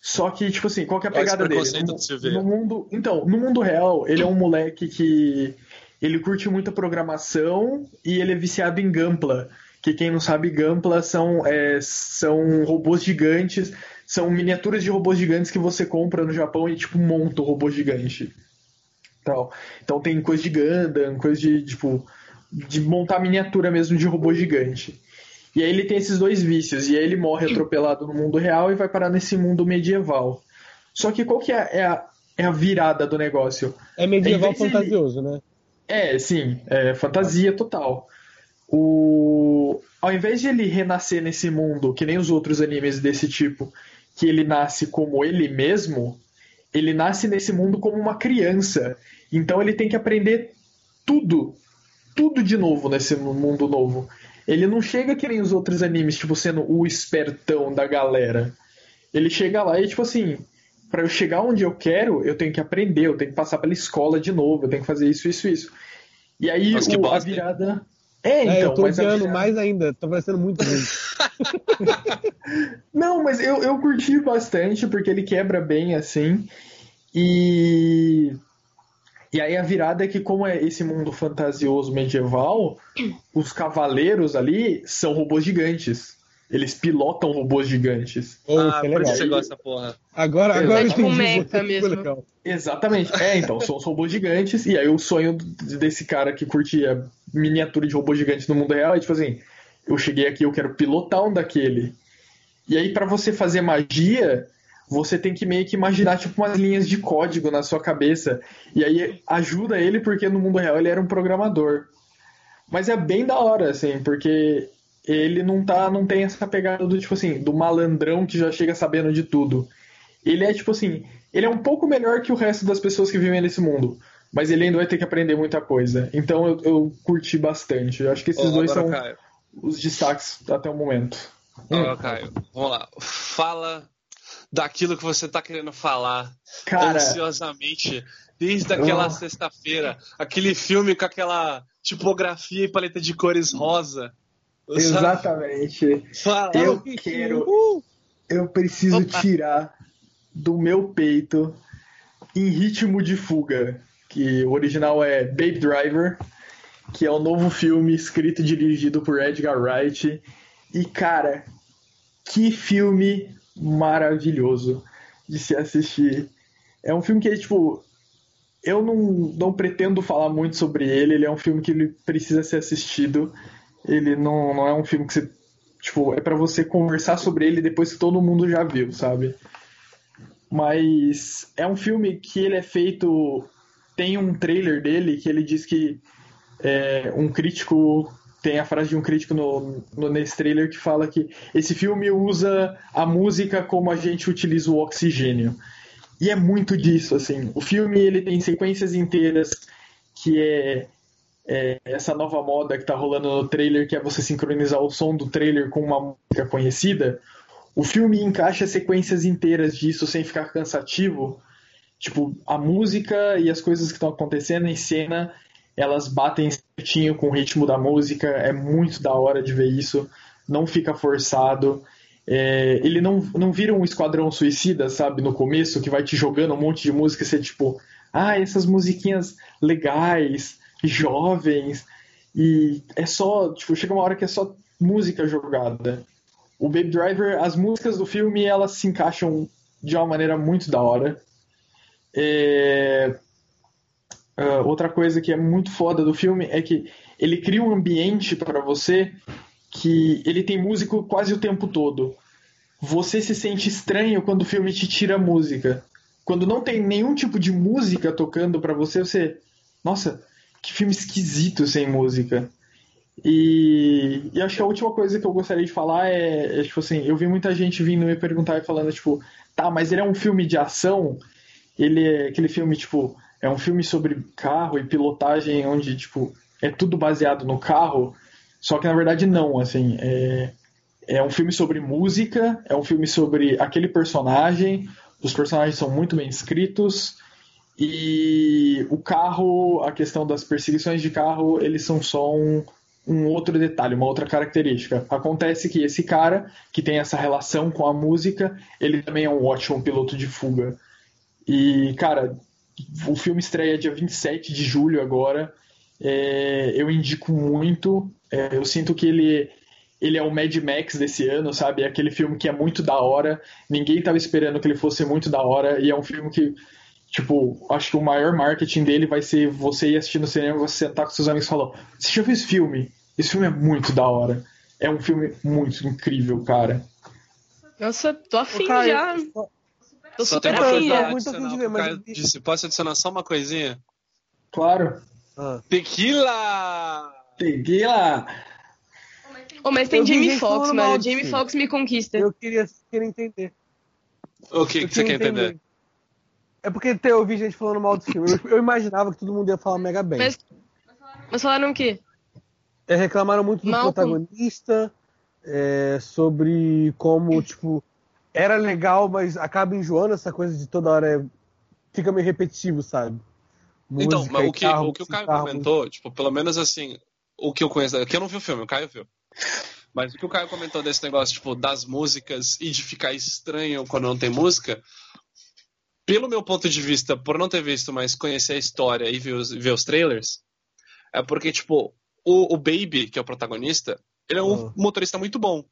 Só que, tipo assim, qual que é a pegada dele? No, no mundo, então, no mundo real, ele é um moleque que ele curte muita programação e ele é viciado em Gampla. Que quem não sabe, Gampla são, é, são robôs gigantes, são miniaturas de robôs gigantes que você compra no Japão e, tipo, monta o robô gigante. Então, então tem coisa de Gundam, coisa de, tipo, de montar miniatura mesmo de robô gigante. E aí ele tem esses dois vícios, e aí ele morre atropelado no mundo real e vai parar nesse mundo medieval. Só que qual que é, é a, é a virada do negócio? É medieval vez de ele- fantasioso, né? É, sim, é fantasia total. O... Ao invés de ele renascer nesse mundo, que nem os outros animes desse tipo, que ele nasce como ele mesmo, ele nasce nesse mundo como uma criança. Então ele tem que aprender tudo, tudo de novo nesse mundo novo. Ele não chega que nem os outros animes, tipo, sendo o espertão da galera. Ele chega lá e, tipo assim, pra eu chegar onde eu quero, eu tenho que aprender, eu tenho que passar pela escola de novo, eu tenho que fazer isso, isso, isso. E aí Nossa, que o- a virada. É, É, então, eu tô mas a odiando virada- mais ainda, tá parecendo muito ruim. <laughs> Não, mas eu, eu curti bastante, porque ele quebra bem, assim. E. E aí a virada é que, como é esse mundo fantasioso medieval, <coughs> os cavaleiros ali são robôs gigantes. Eles pilotam robôs gigantes. Ah, é por isso você gosta dessa porra. Agora, agora eu É tipo entendi. mecha você, ficou mesmo. legal. Exatamente. É, então, são os robôs gigantes. E aí o sonho desse cara que curtia miniatura de robô gigante no mundo real é tipo assim: eu cheguei aqui, eu quero pilotar um daquele. E aí, pra você fazer magia, você tem que meio que imaginar tipo umas linhas de código na sua cabeça. E aí ajuda ele porque no mundo real ele era um programador. Mas é bem da hora, assim, porque ele não tá, não tem essa pegada do tipo assim, do malandrão que já chega sabendo de tudo. Ele é tipo assim, ele é um pouco melhor que o resto das pessoas que vivem nesse mundo, mas ele ainda vai ter que aprender muita coisa. Então eu, eu curti bastante. Eu acho que esses dois são Caio. os destaques até o momento. Ó, Caio, vamos lá. Fala daquilo que você tá querendo falar Cara, ansiosamente desde aquela Ah. sexta-feira. Aquele filme com aquela tipografia e paleta de cores rosa. exatamente. Fala. Eu quero. Uh, Eu preciso Opa. tirar do meu peito em ritmo de fuga, que o original é Babe Driver, que é o novo filme escrito e dirigido por Edgar Wright. E cara, que filme maravilhoso de se assistir. É um filme que tipo eu não, não pretendo falar muito sobre ele. Ele é um filme que ele precisa ser assistido. Ele não, não é um filme que você. Tipo, é para você conversar sobre ele depois que todo mundo já viu, sabe? Mas é um filme que ele é feito. Tem um trailer dele que ele diz que é, um crítico. Tem a frase de um crítico no, no, nesse trailer que fala que esse filme usa a música como a gente utiliza o oxigênio. E é muito disso, assim. O filme ele tem sequências inteiras que é, é, essa nova moda que tá rolando no trailer, que é você sincronizar o som do trailer com uma música conhecida. O filme encaixa sequências inteiras disso sem ficar cansativo. Tipo, a música e as coisas que estão acontecendo em cena, elas batem certinho com o ritmo da música. É muito da hora de ver isso. Não fica forçado. É, ele não, não vira um esquadrão suicida, sabe, no começo, que vai te jogando um monte de música e você, tipo, ah, essas musiquinhas legais, jovens, e é só, tipo, chega uma hora que é só música jogada. O Baby Driver, as músicas do filme, elas se encaixam de uma maneira muito da hora. É... Uh, outra coisa que é muito foda do filme é que ele cria um ambiente para você que ele tem músico quase o tempo todo. Você se sente estranho quando o filme te tira música. Quando não tem nenhum tipo de música tocando para você, você. Nossa, que filme esquisito sem música. E, e, acho que a última coisa que eu gostaria de falar é, é, tipo assim, eu vi muita gente vindo me perguntar e falando, tipo, tá, mas ele é um filme de ação? Ele é aquele filme, tipo, é um filme sobre carro e pilotagem onde, tipo, é tudo baseado no carro? Só que na verdade não, assim, é, é um filme sobre música, é um filme sobre aquele personagem, os personagens são muito bem escritos e o carro, a questão das perseguições de carro, eles são só um, um outro detalhe, uma outra característica. Acontece que esse cara, que tem essa relação com a música, ele também é um ótimo piloto de fuga. E, cara, o filme estreia dia 27 de julho agora. É, eu indico muito. É, eu sinto que ele, ele é o Mad Max desse ano, sabe? É aquele filme que é muito da hora. Ninguém estava esperando que ele fosse muito da hora. E é um filme que, tipo, acho que o maior marketing dele vai ser você ir assistir no cinema, você sentar com seus amigos e falar: Você já viu esse filme? Esse filme é muito da hora. É um filme muito incrível, cara. Nossa, tô afim cara, já. Eu... Tô só super afim já. Muito afim de ver, mas... Disse, posso adicionar só uma coisinha? Claro. Ah. Tequila! Tequila! Oh, mas tem Jamie Foxx, mano. Jamie Foxx me conquista. Eu queria, queria entender. O que, que você quer entender? entender? É porque eu ouvi gente falando mal do filme. Eu, eu, imaginava que todo mundo ia falar mega bem. Mas, mas falaram o quê? É, reclamaram muito do Malcolm. protagonista, é, sobre como, tipo, era legal, mas acaba enjoando essa coisa de toda hora. É, fica meio repetitivo, sabe? Música então, mas o que, carro, o que o Caio carro, comentou, tipo, pelo menos assim, o que eu conheço, que eu não vi o filme, o Caio viu. Mas o que o Caio comentou desse negócio, tipo, das músicas e de ficar estranho quando não tem música, pelo meu ponto de vista, por não ter visto, mas conhecer a história e ver os, ver os trailers, é porque, tipo, o, o Baby, que é o protagonista, ele é um oh. motorista muito bom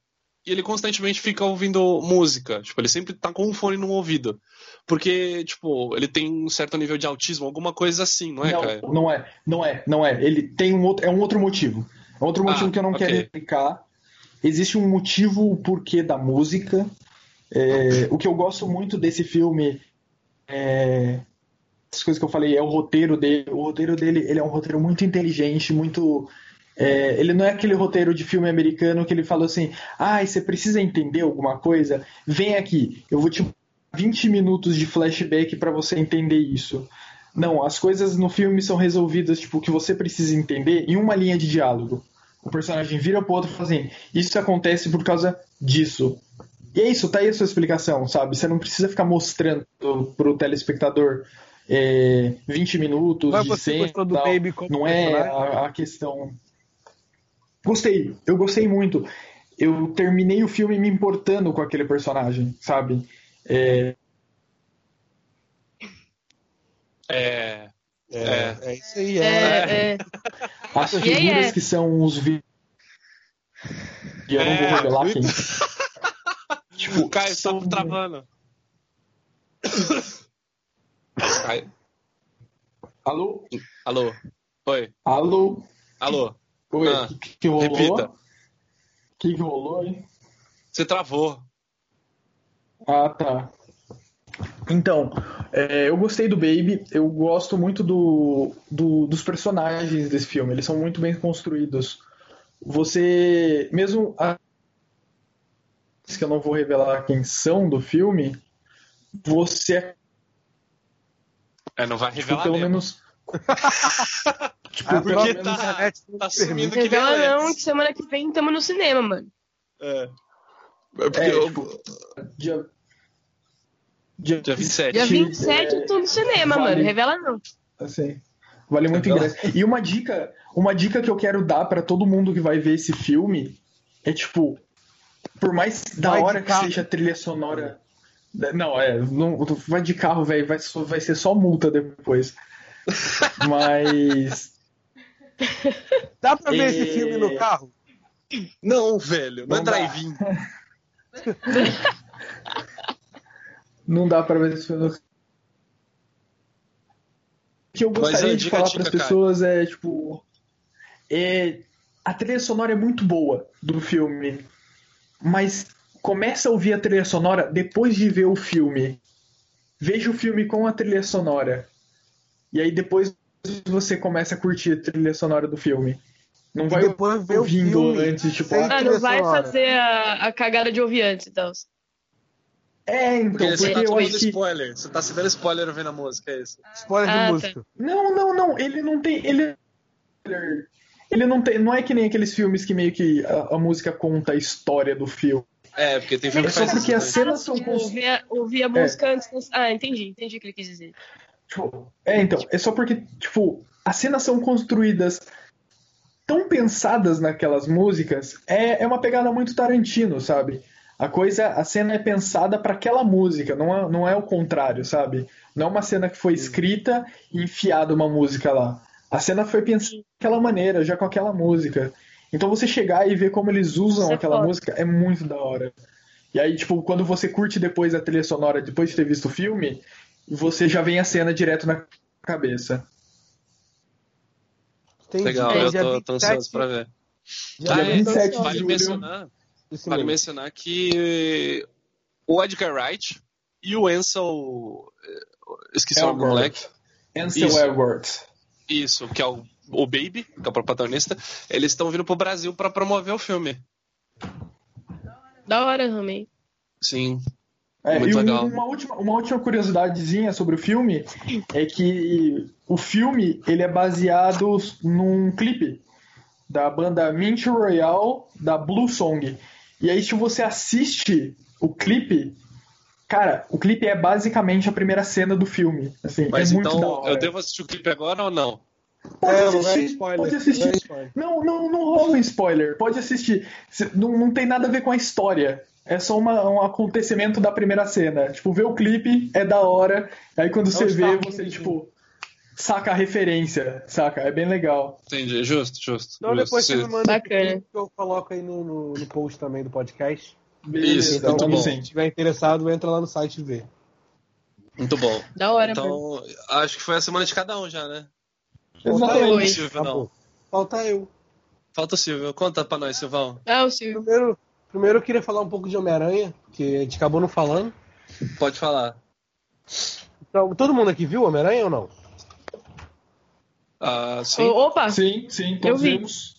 e ele constantemente fica ouvindo música. Tipo, ele sempre tá com um fone no ouvido. Porque, tipo, ele tem um certo nível de autismo, alguma coisa assim, não é, não, cara? Não é, não é, não é. Ele tem um outro, é um outro motivo. É outro motivo ah, que eu não okay. quero explicar. Existe um motivo o porquê da música. É, o que eu gosto muito desse filme é as coisas que eu falei é o roteiro dele. O roteiro dele ele é um roteiro muito inteligente, muito é, ele não é aquele roteiro de filme americano que ele fala assim: ah, você precisa entender alguma coisa? Vem aqui, eu vou te 20 minutos de flashback para você entender isso. Não, as coisas no filme são resolvidas, tipo, que você precisa entender em uma linha de diálogo. O personagem vira pro outro e fala assim: Isso acontece por causa disso. E é isso, tá aí a sua explicação, sabe? Você não precisa ficar mostrando pro telespectador é, 20 minutos Mas de cena. Não é a, a questão. Gostei, eu gostei muito. Eu terminei o filme me importando com aquele personagem, sabe? É. É. É, é isso aí, é. é, é. <laughs> As figuras é, que são os vi... E eu não vou revelar quem. <laughs> tipo, o Caio são... tá travando. <coughs> Caio. Alô? Alô? Oi? Alô? Alô? Oi? Ah, O que, que rolou? repita. O que, que rolou, hein? Você travou. Ah, tá. Então, é, eu gostei do Baby, eu gosto muito do, do- dos personagens desse filme, eles são muito bem construídos. Você, mesmo a- que eu não vou revelar quem são do filme, você É, não vai tipo, revelar pelo mesmo. menos. <laughs> tipo, Ah, porque tá- internet Tá permite. sumindo que Revela não, que semana que vem tamo no cinema, mano. É. É porque É, eu- tipo, dia, dia, Dia 27. Dia É, 27 eu tô no cinema, vale. mano. Revela não. Assim, vale muito Então- ingresso. E uma dica, uma dica que eu quero dar pra todo mundo que vai ver esse filme é tipo, por mais da Vai hora que carro. seja a trilha sonora, não, é, não, vai de carro, velho, vai, vai ser só multa depois. <laughs> Mas Dá pra ver É. esse filme no carro? Não, velho, não, Não é dá. drive-in. <laughs> não dá pra ver esse filme. O que eu gostaria de dica, falar dica, para as cara. pessoas é tipo, é, a trilha sonora é muito boa do filme, mas começa a ouvir a trilha sonora depois de ver o filme. Veja o filme com a trilha sonora. E aí depois você começa a curtir a trilha sonora do filme. Não vai depois ver o ouvindo filme. antes, tipo, ah, Ah, não vai sonora. fazer a, a cagada de ouvir antes, então. é, então, Porque você porque tá eu acho que spoiler. Você tá se dando spoiler ouvindo a música, é isso. Spoiler Ah, de tá. música. Não, não, não. Ele não tem. Ele. Ele não tem. Não é que nem aqueles filmes que meio que a, a música conta a história do filme. É, porque tem É filme que só faz porque isso. as cenas são Ouvir a, ouvir a música antes. dos- Ah, entendi. Entendi o que ele quis dizer. Tipo, É, então. É só porque, tipo, as cenas são construídas tão pensadas naquelas músicas. É, é uma pegada muito Tarantino, sabe? A coisa, a cena é pensada para aquela música, não é, não é o contrário, sabe? Não é uma cena que foi escrita e enfiada uma música lá. A cena foi pensada daquela maneira, já com aquela música. Então você chegar e ver como eles usam Isso é aquela foda. música é muito da hora. E aí, tipo, quando você curte depois a trilha sonora, depois de ter visto o filme, você já vem a cena direto na cabeça. Entendi. Legal, Então, eu tô, tô 27 ansioso pra ver. dia Ah, é, 27 de vale julho. mencionar, vale mencionar que o Edgar Wright e o Ansel. eh, Esqueci o nome do moleque. Ansel Isso. Isso, que é o, o Baby, que é o protagonista. Eles estão vindo pro Brasil pra promover o filme. Da hora também. Sim. É, Muito e legal. Uma, última, uma última curiosidadezinha sobre o filme é que o filme ele é baseado num clipe da banda Mint Royale da Blue Song. E aí, se você assiste o clipe, cara, o clipe é basicamente a primeira cena do filme. Assim, Mas é muito da então, hora. eu devo assistir o clipe agora ou não? Pode É, não é assistir, spoiler. pode não é assistir. Não, não, não rola um spoiler. Pode assistir. Não, não tem nada a ver com a história. É só uma- um acontecimento da primeira cena. Tipo, ver o clipe é da hora. Aí quando você um vê, você, tipo, saca a referência, saca? É bem legal. Entendi, justo, justo. Então justo. depois você Se- me manda que eu coloco aí no, no, no post também do podcast. Isso, Então, muito bom. estiver interessado, entra lá no site e vê. Muito bom. Da hora. Então, acho que foi a semana de cada um já, né? Exatamente. Não. Acabou. Falta eu. Falta o Silvio. Conta pra nós, Silvão. Ah, o Silvio. Primeiro, primeiro eu queria falar um pouco de Homem-Aranha, que a gente acabou não falando. Pode falar. Então, todo mundo aqui viu Homem-Aranha ou não? Ah, sim. Opa! Sim, sim, Eu todos vi. vimos.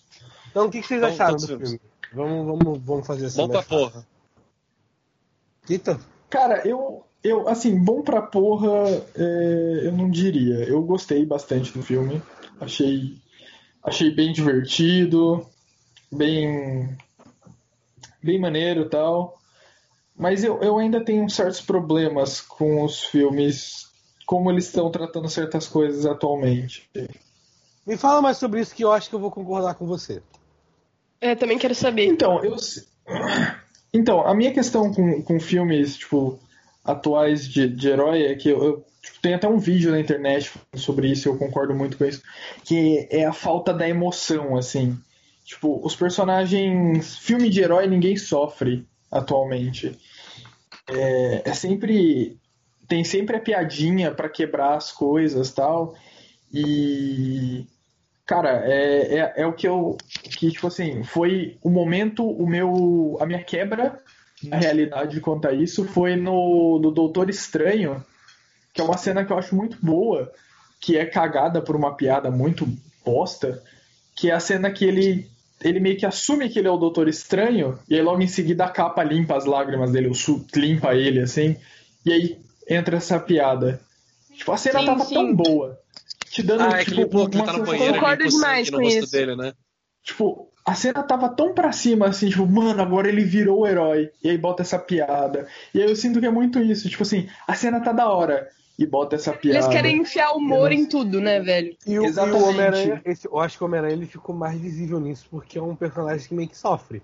Então, o que, que vocês Vamos, acharam do vimos. filme? Vamos, vamos, vamos fazer assim. Bom pra fácil. porra. Tita? Cara, eu, eu assim, bom pra porra, é, eu não diria. Eu gostei bastante do filme. Achei, achei bem divertido, bem, bem maneiro e tal. Mas eu, eu ainda tenho certos problemas com os filmes, como eles estão tratando certas coisas atualmente. Me fala mais sobre isso que eu acho que eu vou concordar com você. É, também quero saber. Então, eu. <coughs> Então, a minha questão com, com filmes, tipo, atuais de, de herói é que eu, eu tipo, tem até um vídeo na internet sobre isso, eu concordo muito com isso, que é a falta da emoção, assim. Tipo, os personagens. Filme de herói ninguém sofre atualmente. É, é sempre. Tem sempre a piadinha pra quebrar as coisas tal. E. Cara, é, é, é o que eu. Que, tipo assim, foi o momento, o meu. A minha quebra na realidade quanto a isso foi no, no Doutor Estranho, que é uma cena que eu acho muito boa, que é cagada por uma piada muito bosta, que é a cena que ele ele meio que assume que ele é o Doutor Estranho, e aí logo em seguida a capa limpa as lágrimas dele, o su limpa ele, assim, e aí entra essa piada. Tipo, a cena sim, tava sim. tão boa. Te dando, ah, é tipo, que ele, uma tá no banheiro, Concordo demais com isso. Dele, né? Tipo, a cena tava tão pra cima, assim, tipo, mano, agora ele virou o herói. E aí bota essa piada. E aí eu sinto que é muito isso. Tipo assim, a cena tá da hora e bota essa piada. Eles querem enfiar humor em tudo, né, velho? E o, Exatamente. o Homem-Aranha, eu acho que o Homem-Aranha ele ficou mais visível nisso, porque é um personagem que meio que sofre.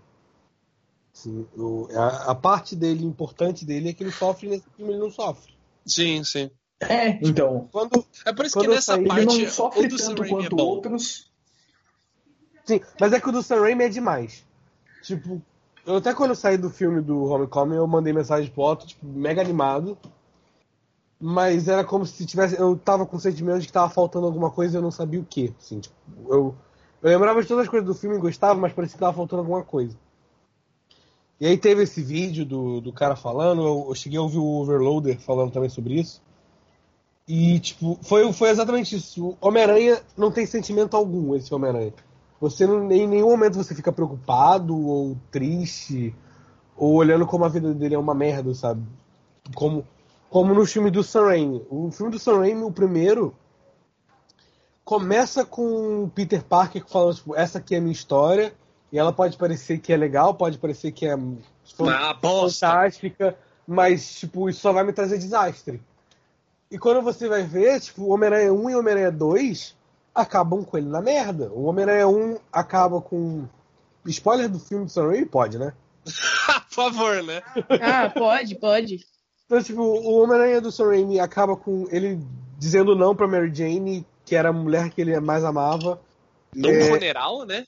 Assim, o, a, a, parte dele, importante dele, é que ele sofre e nesse filme ele não sofre. Sim, sim. É, então. Quando, é por isso que nessa saí, parte ele não sofre tanto quanto é outros. Sim, mas é que o do Sam Raimi é demais. Tipo, eu até quando eu saí do filme do Homecoming, eu mandei mensagem pro Otto, tipo, mega animado mas era como se tivesse. Eu tava com o sentimento de que tava faltando alguma coisa e eu não sabia o que. Assim, tipo, eu, eu lembrava de todas as coisas do filme e gostava, mas parecia que tava faltando alguma coisa. E aí teve esse vídeo do, do cara falando, eu, eu cheguei a ouvir o Overloader falando também sobre isso. E, tipo, foi, foi exatamente isso. Homem-Aranha não tem sentimento algum, esse Homem-Aranha. Você não, em nenhum momento você fica preocupado ou triste, ou olhando como a vida dele é uma merda, sabe? Como como no filme do Sam Raimi. O filme do Sam Raimi, o primeiro, começa com o Peter Parker falando, tipo, essa aqui é a minha história, e ela pode parecer que é legal, pode parecer que é fantástica, mas, tipo, isso só vai me trazer desastre. E quando você vai ver, tipo, o Homem-Aranha 1 e o Homem-Aranha 2 acabam com ele na merda. O Homem-Aranha 1 acaba com. Spoiler do filme do Sam Raimi? Pode, né? <laughs> Por favor, né? Ah, pode, pode. Então, tipo, o Homem-Aranha do Sam Raimi acaba com ele dizendo não pra Mary Jane, que era a mulher que ele mais amava. No é... funeral, né?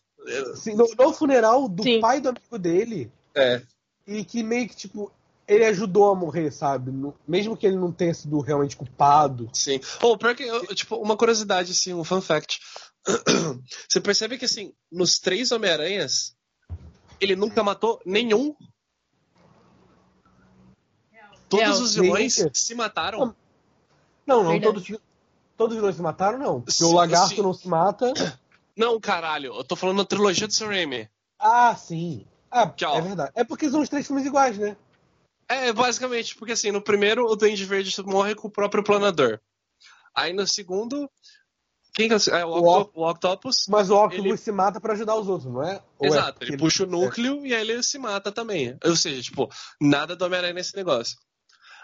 Sim, no, no funeral do Sim. pai do amigo dele. É. E que meio que, tipo, ele ajudou a morrer, sabe? No, mesmo que ele não tenha sido realmente culpado. Sim. Oh, pior que, tipo, uma curiosidade, assim, um fun fact. <clears throat> Você percebe que, assim, nos três Homem-Aranhas, ele nunca matou nenhum Todos os vilões se mataram? Não, não, todos, todos os vilões se mataram, não. Porque o lagarto sim. não se mata. <clears throat> Não, caralho, eu tô falando da trilogia do Sam Raimi. Ah, sim. Ah, é verdade. É porque são os três filmes iguais, né? É, basicamente, porque assim, no primeiro o Duende Verde morre com o próprio planador. Aí no segundo. Quem que é? é o, Octo o, Octopus. Mas o Octopus ele... se mata para ajudar os outros, não é? Ou é Exato, é ele puxa o núcleo é. e aí ele se mata também. Ou seja, tipo, nada do Homem-Aranha nesse negócio.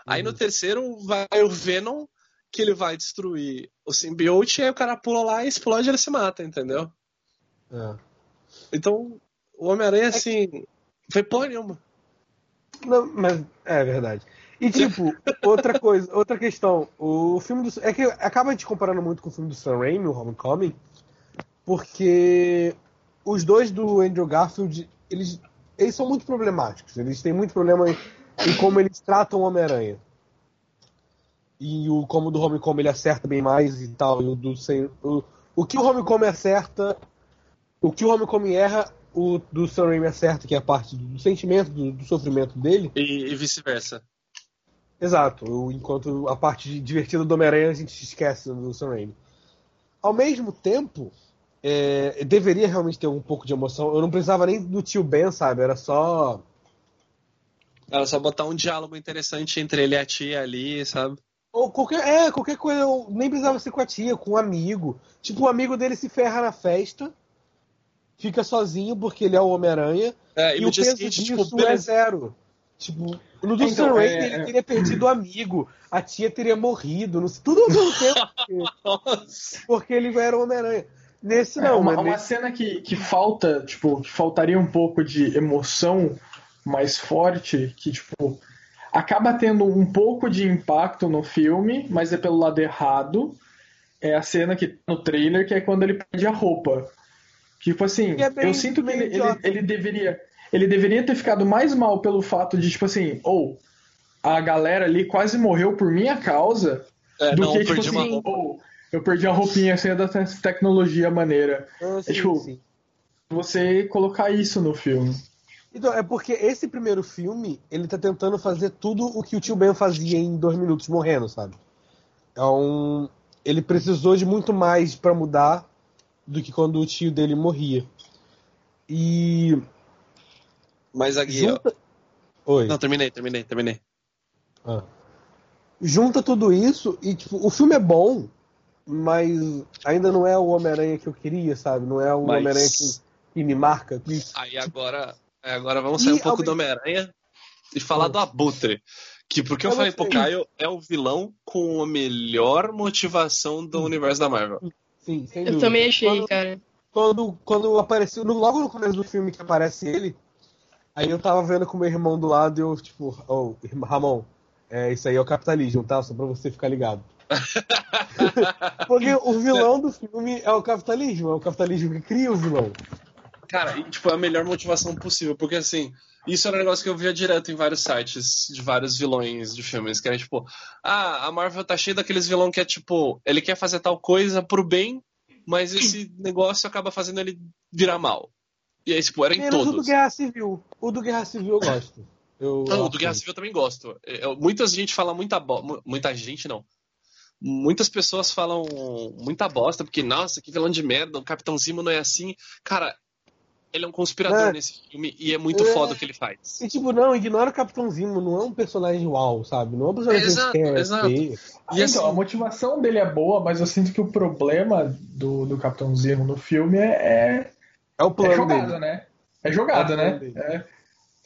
Aí no uhum. terceiro vai o Venom, que ele vai destruir o simbionte, e aí o cara pula lá e explode e ele se mata, entendeu? É. Então, o Homem-Aranha, assim, foi porra nenhuma. Não, mas é verdade. E tipo, outra coisa, outra questão, o filme do. É que acaba te comparando muito com o filme do Sam Raimi, o Homecoming, porque os dois do Andrew Garfield, eles, eles são muito problemáticos. Eles têm muito problema e como eles tratam o Homem-Aranha. E o como do Homecoming ele acerta bem mais e tal. E o, do, o, o que o Homecoming acerta, o que o Homecoming erra, o do Sam Raimi acerta, que é a parte do sentimento, do, do sofrimento dele. E, e vice-versa. Exato. Enquanto a parte divertida do Homem-Aranha a gente esquece do Sam Raimi. Ao mesmo tempo, é, deveria realmente ter um pouco de emoção. Eu não precisava nem do tio Ben, sabe? Era só ela só botar um diálogo interessante entre ele e a tia ali, sabe? Ou qualquer, é, qualquer coisa, nem precisava ser com a tia, com um amigo. Tipo, o amigo dele se ferra na festa, fica sozinho porque ele é o Homem-Aranha, é, e, o peso seguinte, disso tipo, é zero. Tipo, no do então, Sam é, ele é... teria perdido o amigo, a tia teria morrido, não sei, tudo ao mesmo tempo. <laughs> Porque, porque ele era o Homem-Aranha. Nesse não, é, uma, uma cena que, que falta, tipo, que faltaria um pouco de emoção mais forte, que, tipo, acaba tendo um pouco de impacto no filme, mas é pelo lado errado. É a cena que tá no trailer, que é quando ele perde a roupa. Tipo assim, é bem, eu sinto que ele, ele, ele, deveria. Ele deveria ter ficado mais mal pelo fato de, tipo assim, ou oh, a galera ali quase morreu por minha causa, é, do não, que, tipo assim, ou oh, Eu perdi a roupinha sem da tecnologia maneira. Ah, sim, é tipo, sim. você colocar isso no filme. Então, é porque esse primeiro filme, ele tá tentando fazer tudo o que o tio Ben fazia em dois minutos morrendo, sabe? Então, ele precisou de muito mais pra mudar do que quando o tio dele morria. E. Mas aqui, ó. Junta... Oi. Não, terminei, terminei, terminei. Ah. Junta tudo isso e, tipo, o filme é bom, mas ainda não é o Homem-Aranha que eu queria, sabe? Não é o Mas- Homem-Aranha que, que me marca. Que- Aí agora, agora vamos sair E um pouco ao do Homem-Aranha e falar Ah. do Abutre. Que porque eu, Eu falei pro. Caio, é o vilão com a melhor motivação do universo da Marvel. Sim, sem Eu dúvida. também achei, Quando- cara. quando, quando apareceu, no- logo no começo do filme que aparece ele, aí eu tava vendo com meu irmão do lado e eu, tipo, ô, irmão, Ramon, é, isso aí é o capitalismo, tá? Só pra você ficar ligado. <laughs> <laughs> Porque o vilão do filme é o capitalismo, é o capitalismo que cria o vilão. Cara, e, tipo, é a melhor motivação possível, porque assim, isso era um negócio que eu via direto em vários sites de vários vilões de filmes, que era tipo, ah, a Marvel tá cheia daqueles vilão que é tipo, ele quer fazer tal coisa pro bem, mas esse <clears throat> negócio acaba fazendo ele virar mal. E aí, tipo, era em Menos o do todos. Guerra Civil. O do Guerra Civil eu gosto. Eu, Não, o do Guerra Civil eu também gosto. Eu- muita gente fala muita bo... mu- Muita gente não. Muitas pessoas falam muita bosta, porque, nossa, que vilão de merda, o Capitão Zimo não é assim. Cara, ele é um conspirador É. nesse filme e é muito É. foda o que ele faz. E tipo, não, ignora o Capitão Zimo, não é um personagem uau, sabe? Não é um personagem Exato, que quer exato. ser. E então, assim, a motivação dele é boa, mas eu sinto que o problema do, do Capitão Zemo no filme é, É o é, é plano jogada, dele. né? É É o plano né? É.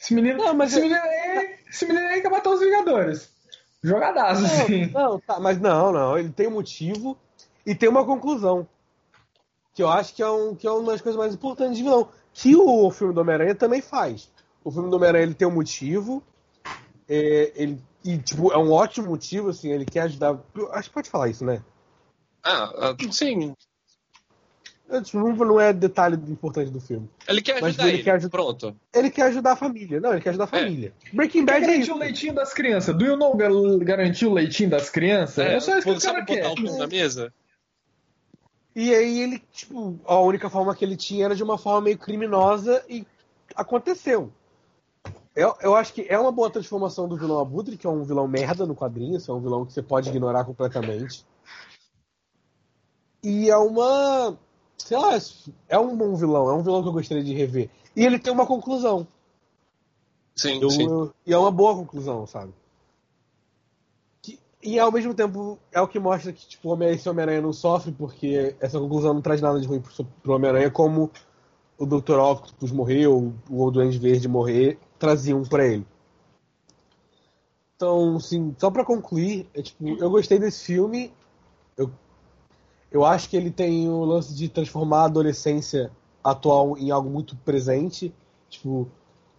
Esse menino, Não, mas esse, é- menino aí, esse menino aí quer matar os Vingadores. Jogadaço, assim. Não, não, tá, mas não, não. Ele tem um motivo e tem uma conclusão. Que eu acho que é, um, que é uma das coisas mais importantes de vilão. Que o filme do Homem-Aranha também faz. O filme do Homem-Aranha ele tem um motivo. é, ele, e, tipo, é um ótimo motivo, assim, ele quer ajudar. Acho que pode falar isso, né? ah, ah, sim, É, tipo, Não é detalhe importante do filme. ele quer Mas ajudar ele ele. quer ajudar- Pronto. Ele quer ajudar a família. Não, ele quer ajudar a família. Breaking Quer Bad é garantir isso. o leitinho das crianças. Do you know gar- garantir o leitinho das crianças? É, só isso que o sabe cara botar quer. pão na mesa? E aí ele, tipo, a única forma que ele tinha era de uma forma meio criminosa e aconteceu. Eu, eu acho que é uma boa transformação do vilão Abutre, que é um vilão merda no quadrinho, é um vilão que você pode ignorar completamente. E é uma. Sei lá, é um bom vilão, é um vilão que eu gostaria de rever. E ele tem uma conclusão. Sim, Eu- sim. eu- e é uma boa conclusão, sabe? E ao mesmo tempo é o que mostra que tipo, o esse Homem-Aranha não sofre, porque essa conclusão não traz nada de ruim pro, pro Homem-Aranha, como o Dr. Octopus morreu, o Duende Verde morrer, traziam pra ele. Então, assim, só pra concluir, é, tipo, eu gostei desse filme. Eu, eu acho que ele tem o lance de transformar a adolescência atual em algo muito presente. Tipo,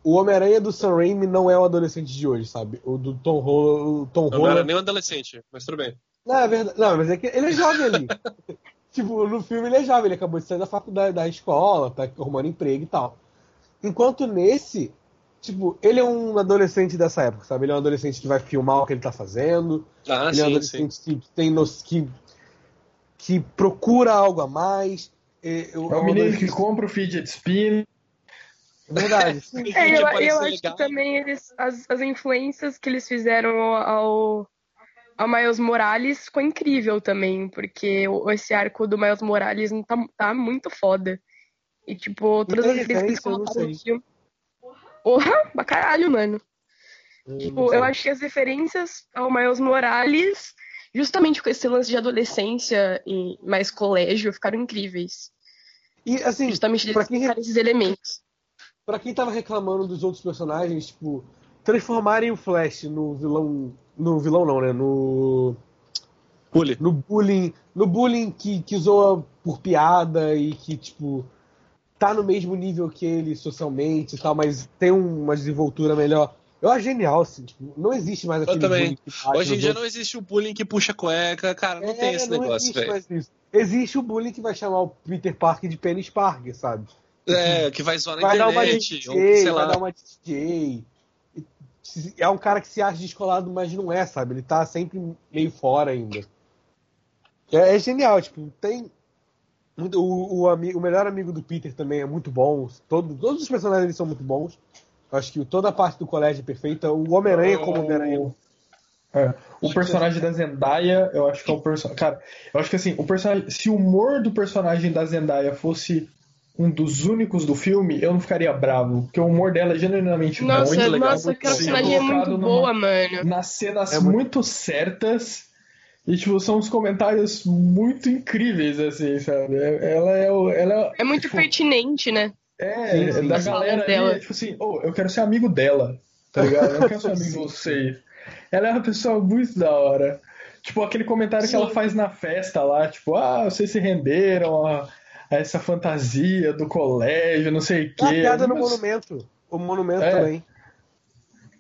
o Homem-Aranha do Sam Raimi não é o adolescente de hoje, sabe? O do Tom Holland. Tom não Holland era nem um adolescente, mas tudo bem. não, é verdade. Não, mas é que ele é jovem ali. <laughs> tipo, no filme ele é jovem, ele acabou de sair da faculdade, da escola, tá arrumando emprego e tal. Enquanto nesse, tipo, ele é um adolescente dessa época, sabe? Ele é um adolescente que vai filmar o que ele tá fazendo. Ah, ele é um sim, sim. adolescente que tem no... que, que procura algo a mais. É, É o menino que compra o fidget spin. <laughs> É verdade. É, eu, eu acho legal. que também eles, as, as influências que eles fizeram ao, ao Miles Morales ficou incrível também, porque esse arco do Miles Morales tá, tá muito foda. E, tipo, todas as referências que eles colocaram no filme. Porra, pra caralho, mano. Eu Tipo, não sei. eu acho que as referências ao Miles Morales, justamente com esse lance de adolescência e mais colégio, ficaram incríveis. E assim, Justamente pra eles quem, esses elementos. Pra quem tava reclamando dos outros personagens, tipo, transformarem o Flash no vilão. No vilão não, né? No. Pule. no bullying, no bullying que, que zoa por piada e que, tipo, tá no mesmo nível que ele socialmente e tal, mas tem um- uma desenvoltura melhor. Eu acho genial, assim, tipo, não existe mais aquele também. bullying que bate Hoje em dia outros. não existe o bullying que puxa cueca, cara, não É, tem esse não negócio, existe velho. mais isso. Existe o bullying que vai chamar o Peter Parker de Penis Parker, sabe? É, que vai zoar na Vai dar uma internet, DJ, ou sei vai lá. dar uma DJ. E É um cara que se acha descolado, mas não é, sabe? Ele tá sempre meio fora ainda. É, é genial, tipo, tem. muito- O, o, o melhor amigo do Peter também é muito bom. Todo, todos os personagens são muito bons. Acho que toda a parte do colégio é perfeita. O Homem-Aranha como Homem-Aranha. É, o personagem da Zendaya, eu acho que é o personagem. Cara, eu acho que assim, o personagem. Se o humor do personagem da Zendaya fosse um dos únicos do filme, eu não ficaria bravo. Porque o humor dela é genuinamente Nossa, bom. legal, nossa, muito aquela personagem é muito numa- boa, mano. Nas cenas É muito- muito... certas. E, tipo, são uns comentários muito incríveis, assim, sabe? Ela é. o- Ela é, É muito tipo, pertinente, né? É, Sim, sim. da galera dela. é tipo assim, oh, eu quero ser amigo dela, tá ligado? Eu não quero ser <laughs> amigo de vocês. Ela é uma pessoa muito da hora. Tipo, aquele comentário que Sim. ela faz na festa lá, tipo, ah, vocês se renderam a, a essa fantasia do colégio, não sei o quê. piada no Mas- monumento. O monumento É. também.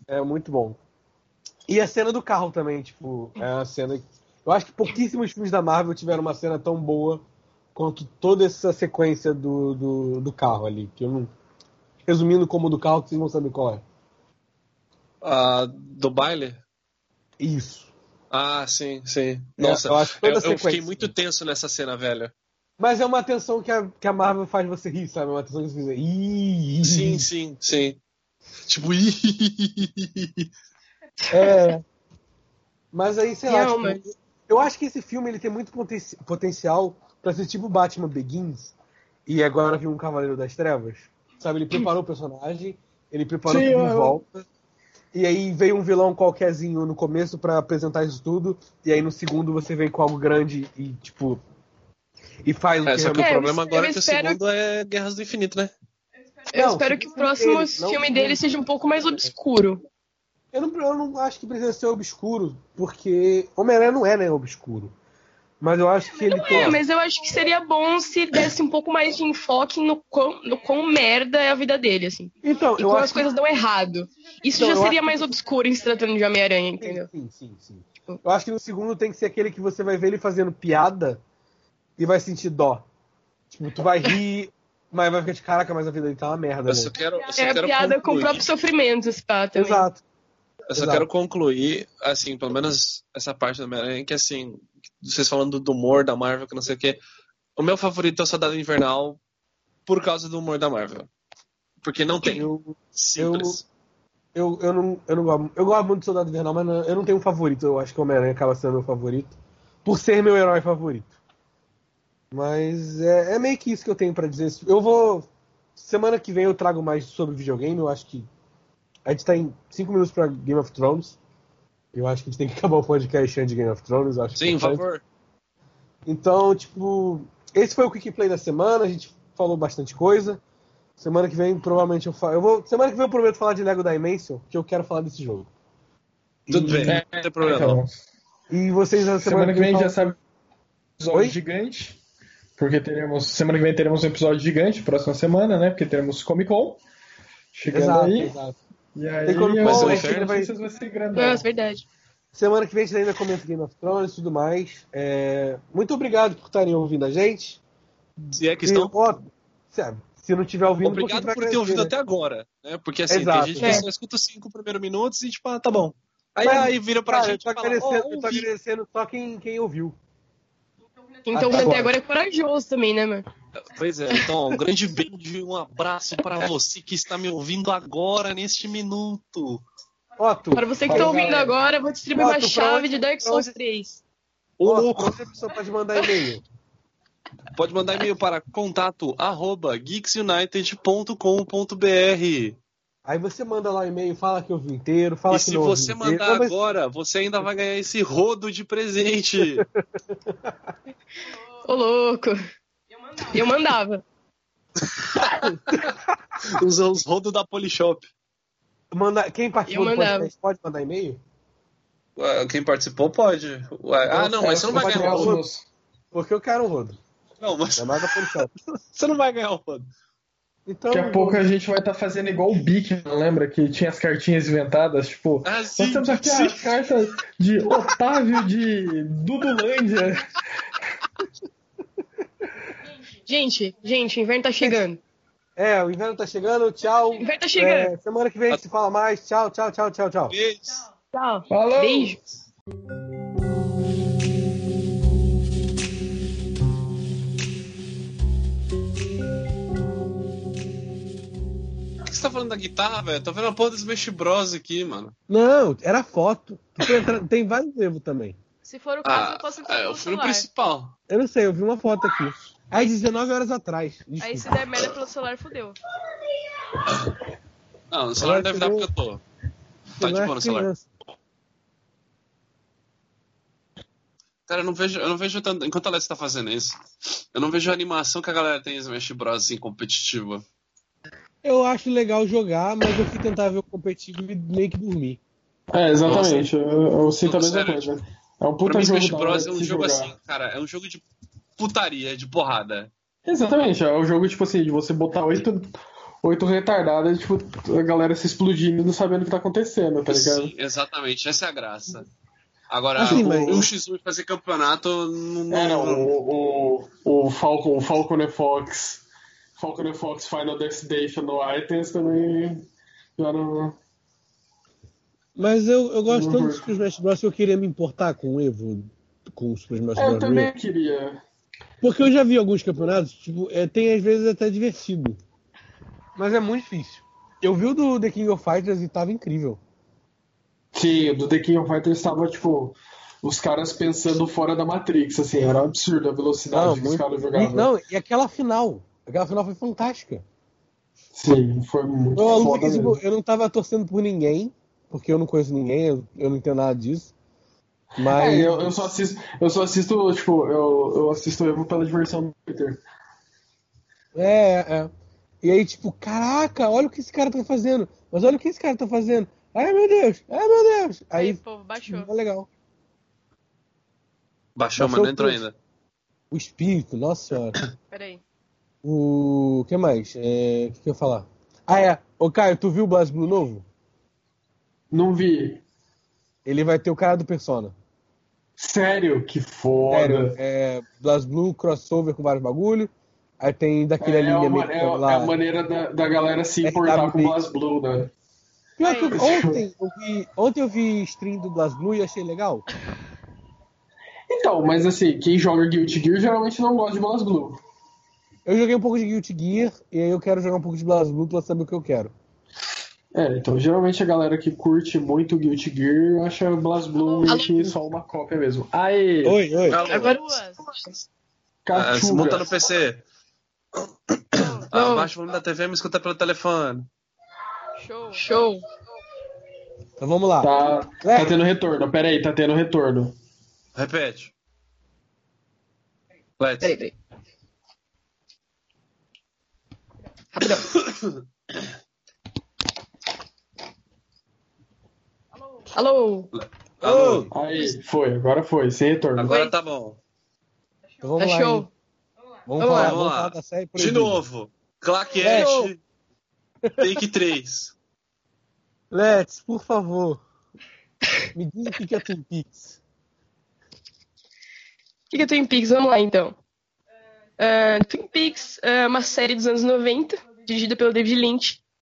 É muito bom. E a cena do carro também, tipo, é uma cena. Eu acho que pouquíssimos filmes da Marvel tiveram uma cena tão boa quanto toda essa sequência do, do, do carro ali. Que eu não. Resumindo como do carro, que vocês vão saber qual é. Ah, do baile? Isso. Ah, sim, sim. É, Nossa, eu acho que toda eu, a eu fiquei muito tenso nessa cena, velho. Mas é uma atenção que a, que a Marvel faz você rir, sabe? É uma atenção que você fica. Ih, Sim, sim, sim. Tipo, É. Mas aí, sei lá, Não, tipo, mas- eu acho que esse filme ele tem muito poten- potencial pra ser tipo Batman Begins e agora vir um Cavaleiro das Trevas. Sabe, ele preparou o personagem, ele preparou Sim, tudo eu- em volta. E aí veio um vilão qualquerzinho no começo pra apresentar isso tudo, e aí no segundo você vem com algo grande e tipo e faz o É, que só que o realmente- É, eu problema es- agora eu é que o segundo é Guerras do Infinito, né? Eu Não, espero o que o filme próximo dele, não filme o dele filme. seja um pouco mais obscuro. Eu não, eu não acho que precisa ser obscuro, porque Homem-Aranha não é, né, obscuro. Mas eu acho que ele tem. É, mas eu acho que seria bom se desse um pouco mais de enfoque no quão, no quão merda é a vida dele, assim. Então, E eu como acho as coisas dão errado. Isso Então, já eu seria acho mais obscuro em se tratando de Homem-Aranha, que... entendeu? Sim, sim, sim. Eu acho que no segundo tem que ser aquele que você vai ver ele fazendo piada e vai sentir dó. Tipo, tu vai rir, mas vai ficar de caraca, mas a vida dele tá uma merda, Eu né? só quero, eu só É a quero piada com o concluir. próprio sofrimento, esse pá, também. Exato. Eu só Exato. quero concluir, assim, pelo menos essa parte do Homem-Aranha, que assim, vocês falando do humor da Marvel, que não sei o quê. O meu favorito é o Soldado Invernal por causa do humor da Marvel. Porque não tem. Eu, Simples. eu, eu, não, eu não gosto. Eu gosto muito do Soldado Invernal, mas não- eu não tenho um favorito. Eu acho que o Homem-Aranha acaba sendo meu favorito. Por ser meu herói favorito. Mas é, é meio que isso que eu tenho pra dizer. Eu vou. Semana que vem eu trago mais sobre videogame. Eu acho que. A gente tá em 5 minutos pra Game of Thrones. Eu acho que a gente tem que <laughs> acabar o podcast antes de Game of Thrones. Eu acho Sim, por favor. Então, tipo, esse foi o Quick Play da semana, a gente falou bastante coisa. Semana que vem, provavelmente eu falo. Eu vou, semana que vem eu prometo falar de Lego Dimension, que eu quero falar desse jogo. Tudo E- bem, não tem problema. Então, E vocês na semana que vem já falam- sabe um episódio Oi? gigante. Porque teremos. Semana que vem teremos um episódio gigante, próxima semana, né? Porque teremos Comic Con. Chegando Exato, aí. exato. E aí, Tem Comic Con, a gente vai- vai ser grandão. Nossa, verdade. Semana que vem a gente ainda comenta Game of Thrones e tudo mais. É, Muito obrigado por estarem ouvindo a gente. Se é que E, estão. ó, se não tiver ouvindo, Obrigado um por ter ouvido agradecer, até agora, né? Porque assim, Exato. tem gente que É. só escuta os cinco primeiros minutos e tipo, ah, tá bom. Aí, Mas, aí vira pra Cara, gente eu e tô, fala, agradecendo, ó, eu tô ouvi. agradecendo só quem, quem ouviu. Então, Até até agora. agora é corajoso também, né, mano? Pois é, então, um grande beijo e um abraço para você que está me ouvindo agora, neste minuto. Tu, Para você que tá fala, ouvindo galera. agora, eu vou distribuir Ó, uma chave onde- de Dark Souls onde- 3. Ô, louco, onde a pessoa pode mandar e-mail? pode mandar e-mail para contato arroba geeksunited.com.br. Aí você manda lá o e-mail, fala que eu vi inteiro, fala E que se não ouviu você inteiro. mandar Não, mas- agora, você ainda vai ganhar esse rodo de presente. <laughs> Ô, louco. Eu mandava. <laughs> os, os rodos da Polishop. Manda, quem participou Eu do mandava. podcast pode mandar e-mail? Ué, Quem participou pode. Ué, ah, não, mas você não vai Pode ganhar o rodo. Porque eu quero um rodo. Não, mas É mais da Polishop. <laughs> você não vai ganhar o rodo. Então, Daqui a pouco a gente vai estar fazendo igual o Bic, não lembra? Que tinha as cartinhas inventadas, tipo. Ah, Nós sim, temos aqui sim. a carta de Otávio de Dudulândia. Gente, gente, o inverno tá chegando. é, o inverno tá chegando, tchau. O inverno tá chegando. É, semana que vem a gente se fala mais. Tchau, tchau, tchau, tchau, tchau. Beijo. Tchau. Falou! Beijo. Falando da guitarra, velho? Tô vendo a porra do Smash Bros aqui, mano. Não, era foto. Tem vários Evo também. Se for o caso, Ah, eu posso entrar é, no eu fui no celular. principal. Eu não sei, eu vi uma foto aqui. Às 19 horas atrás. Aí Desculpa. se der merda pelo celular, fudeu. Não, no celular deve dar porque eu tô. Tá de boa no celular. Cara, eu não vejo, eu não vejo tanto. Enquanto a Alex tá fazendo isso, eu não vejo a animação que a galera tem em Smash Bros. assim, competitiva. Eu acho legal jogar, mas eu fui tentar ver o competitivo e meio que dormir. É, exatamente. Eu, eu sinto a mesma sério, coisa. É um puta jogo Smash Bros. de é um jogo jogar. assim, cara. É um jogo de putaria, de porrada. Exatamente, é o jogo, tipo assim, de você botar oito, oito retardadas, tipo, a galera se explodindo e não sabendo o que tá acontecendo, tá ligado? Sim, exatamente. Essa é a graça. Agora, Assim, o, mas- um x1 e fazer campeonato não. É, não, o, o, o Falcon, o Falcon and Fox, Falcon and Fox Final Destination Items também já não... Mas eu, eu gosto tanto Uhum. do Super Smash Bros. que eu queria me importar com o Evo, com o Super Smash É, eu Bros. também mesmo. queria. Porque eu já vi alguns campeonatos, tipo, é, tem às vezes até divertido. Mas é muito difícil. Eu vi o do The King of Fighters e tava incrível. Sim, o do The King of Fighters estava, tipo, os caras pensando fora da Matrix, assim, era absurdo a velocidade Não, que os muito... caras e, jogavam. não, e aquela final. Aquela final foi fantástica. Sim, foi muito Eu, eu, foda tipo, mesmo. eu não tava torcendo por ninguém, porque eu não conheço ninguém, eu, eu não entendo nada disso. Mas. É, eu, eu só assisto, eu só assisto, tipo, eu, eu assisto o Evo pela diversão do Twitter. É, é. E aí, tipo, caraca, olha o que esse cara tá fazendo. Mas olha o que esse cara tá fazendo. Ai, meu Deus, ai, meu Deus. Aí, Aí, povo, baixou. é legal. Baixou, Baixou mas não entrou ainda. O espírito, nossa senhora. <coughs> Peraí. O que mais? É, O que, que eu ia falar? Ah, é. Ô, Caio, tu viu o Blast Blue novo? Não vi. Ele vai ter o cara do Persona. Sério, que foda. Sério, é Blast Blue crossover com vários bagulho. Aí tem daquele É, anime uma- americano é- é lá. a maneira da, da galera se importar com o FWB. BlazBlue, né? Pior que <laughs> ontem, eu vi, ontem eu vi stream do Blast Blue e achei legal. Então, mas assim, quem joga Guilty Gear geralmente não gosta de BlazBlue. Eu joguei um pouco de Guilty Gear e aí eu quero jogar um pouco de Blast Blue pra saber o que eu quero. É, então geralmente a galera que curte muito Guilty Gear acha BlazBlue meio que só uma cópia mesmo. Aê! Oi, oi. Alô? Agora. Ah, se monta no. PC. Ah, Abaixa o volume da TV e me escuta pelo telefone. Show. Show. Então vamos lá. Tá, É. tá tendo retorno. Pera aí, tá tendo retorno. Repete. Let's. Peraí, peraí. Rapidão. Alô? Alô? Aí, foi, agora foi, sem retorno. Agora tá bom. Então vamos Tá lá. show. Vamos, Vamos falar, lá. vamos Vamos lá. série De novo. Claquete. Take 3. Let's, por favor. Me diga o que que é Twin Peaks. O que que é Twin Peaks? Vamos lá, então. Ah, Twin Peaks é uma série dos anos 90, dirigida pelo David Lynch.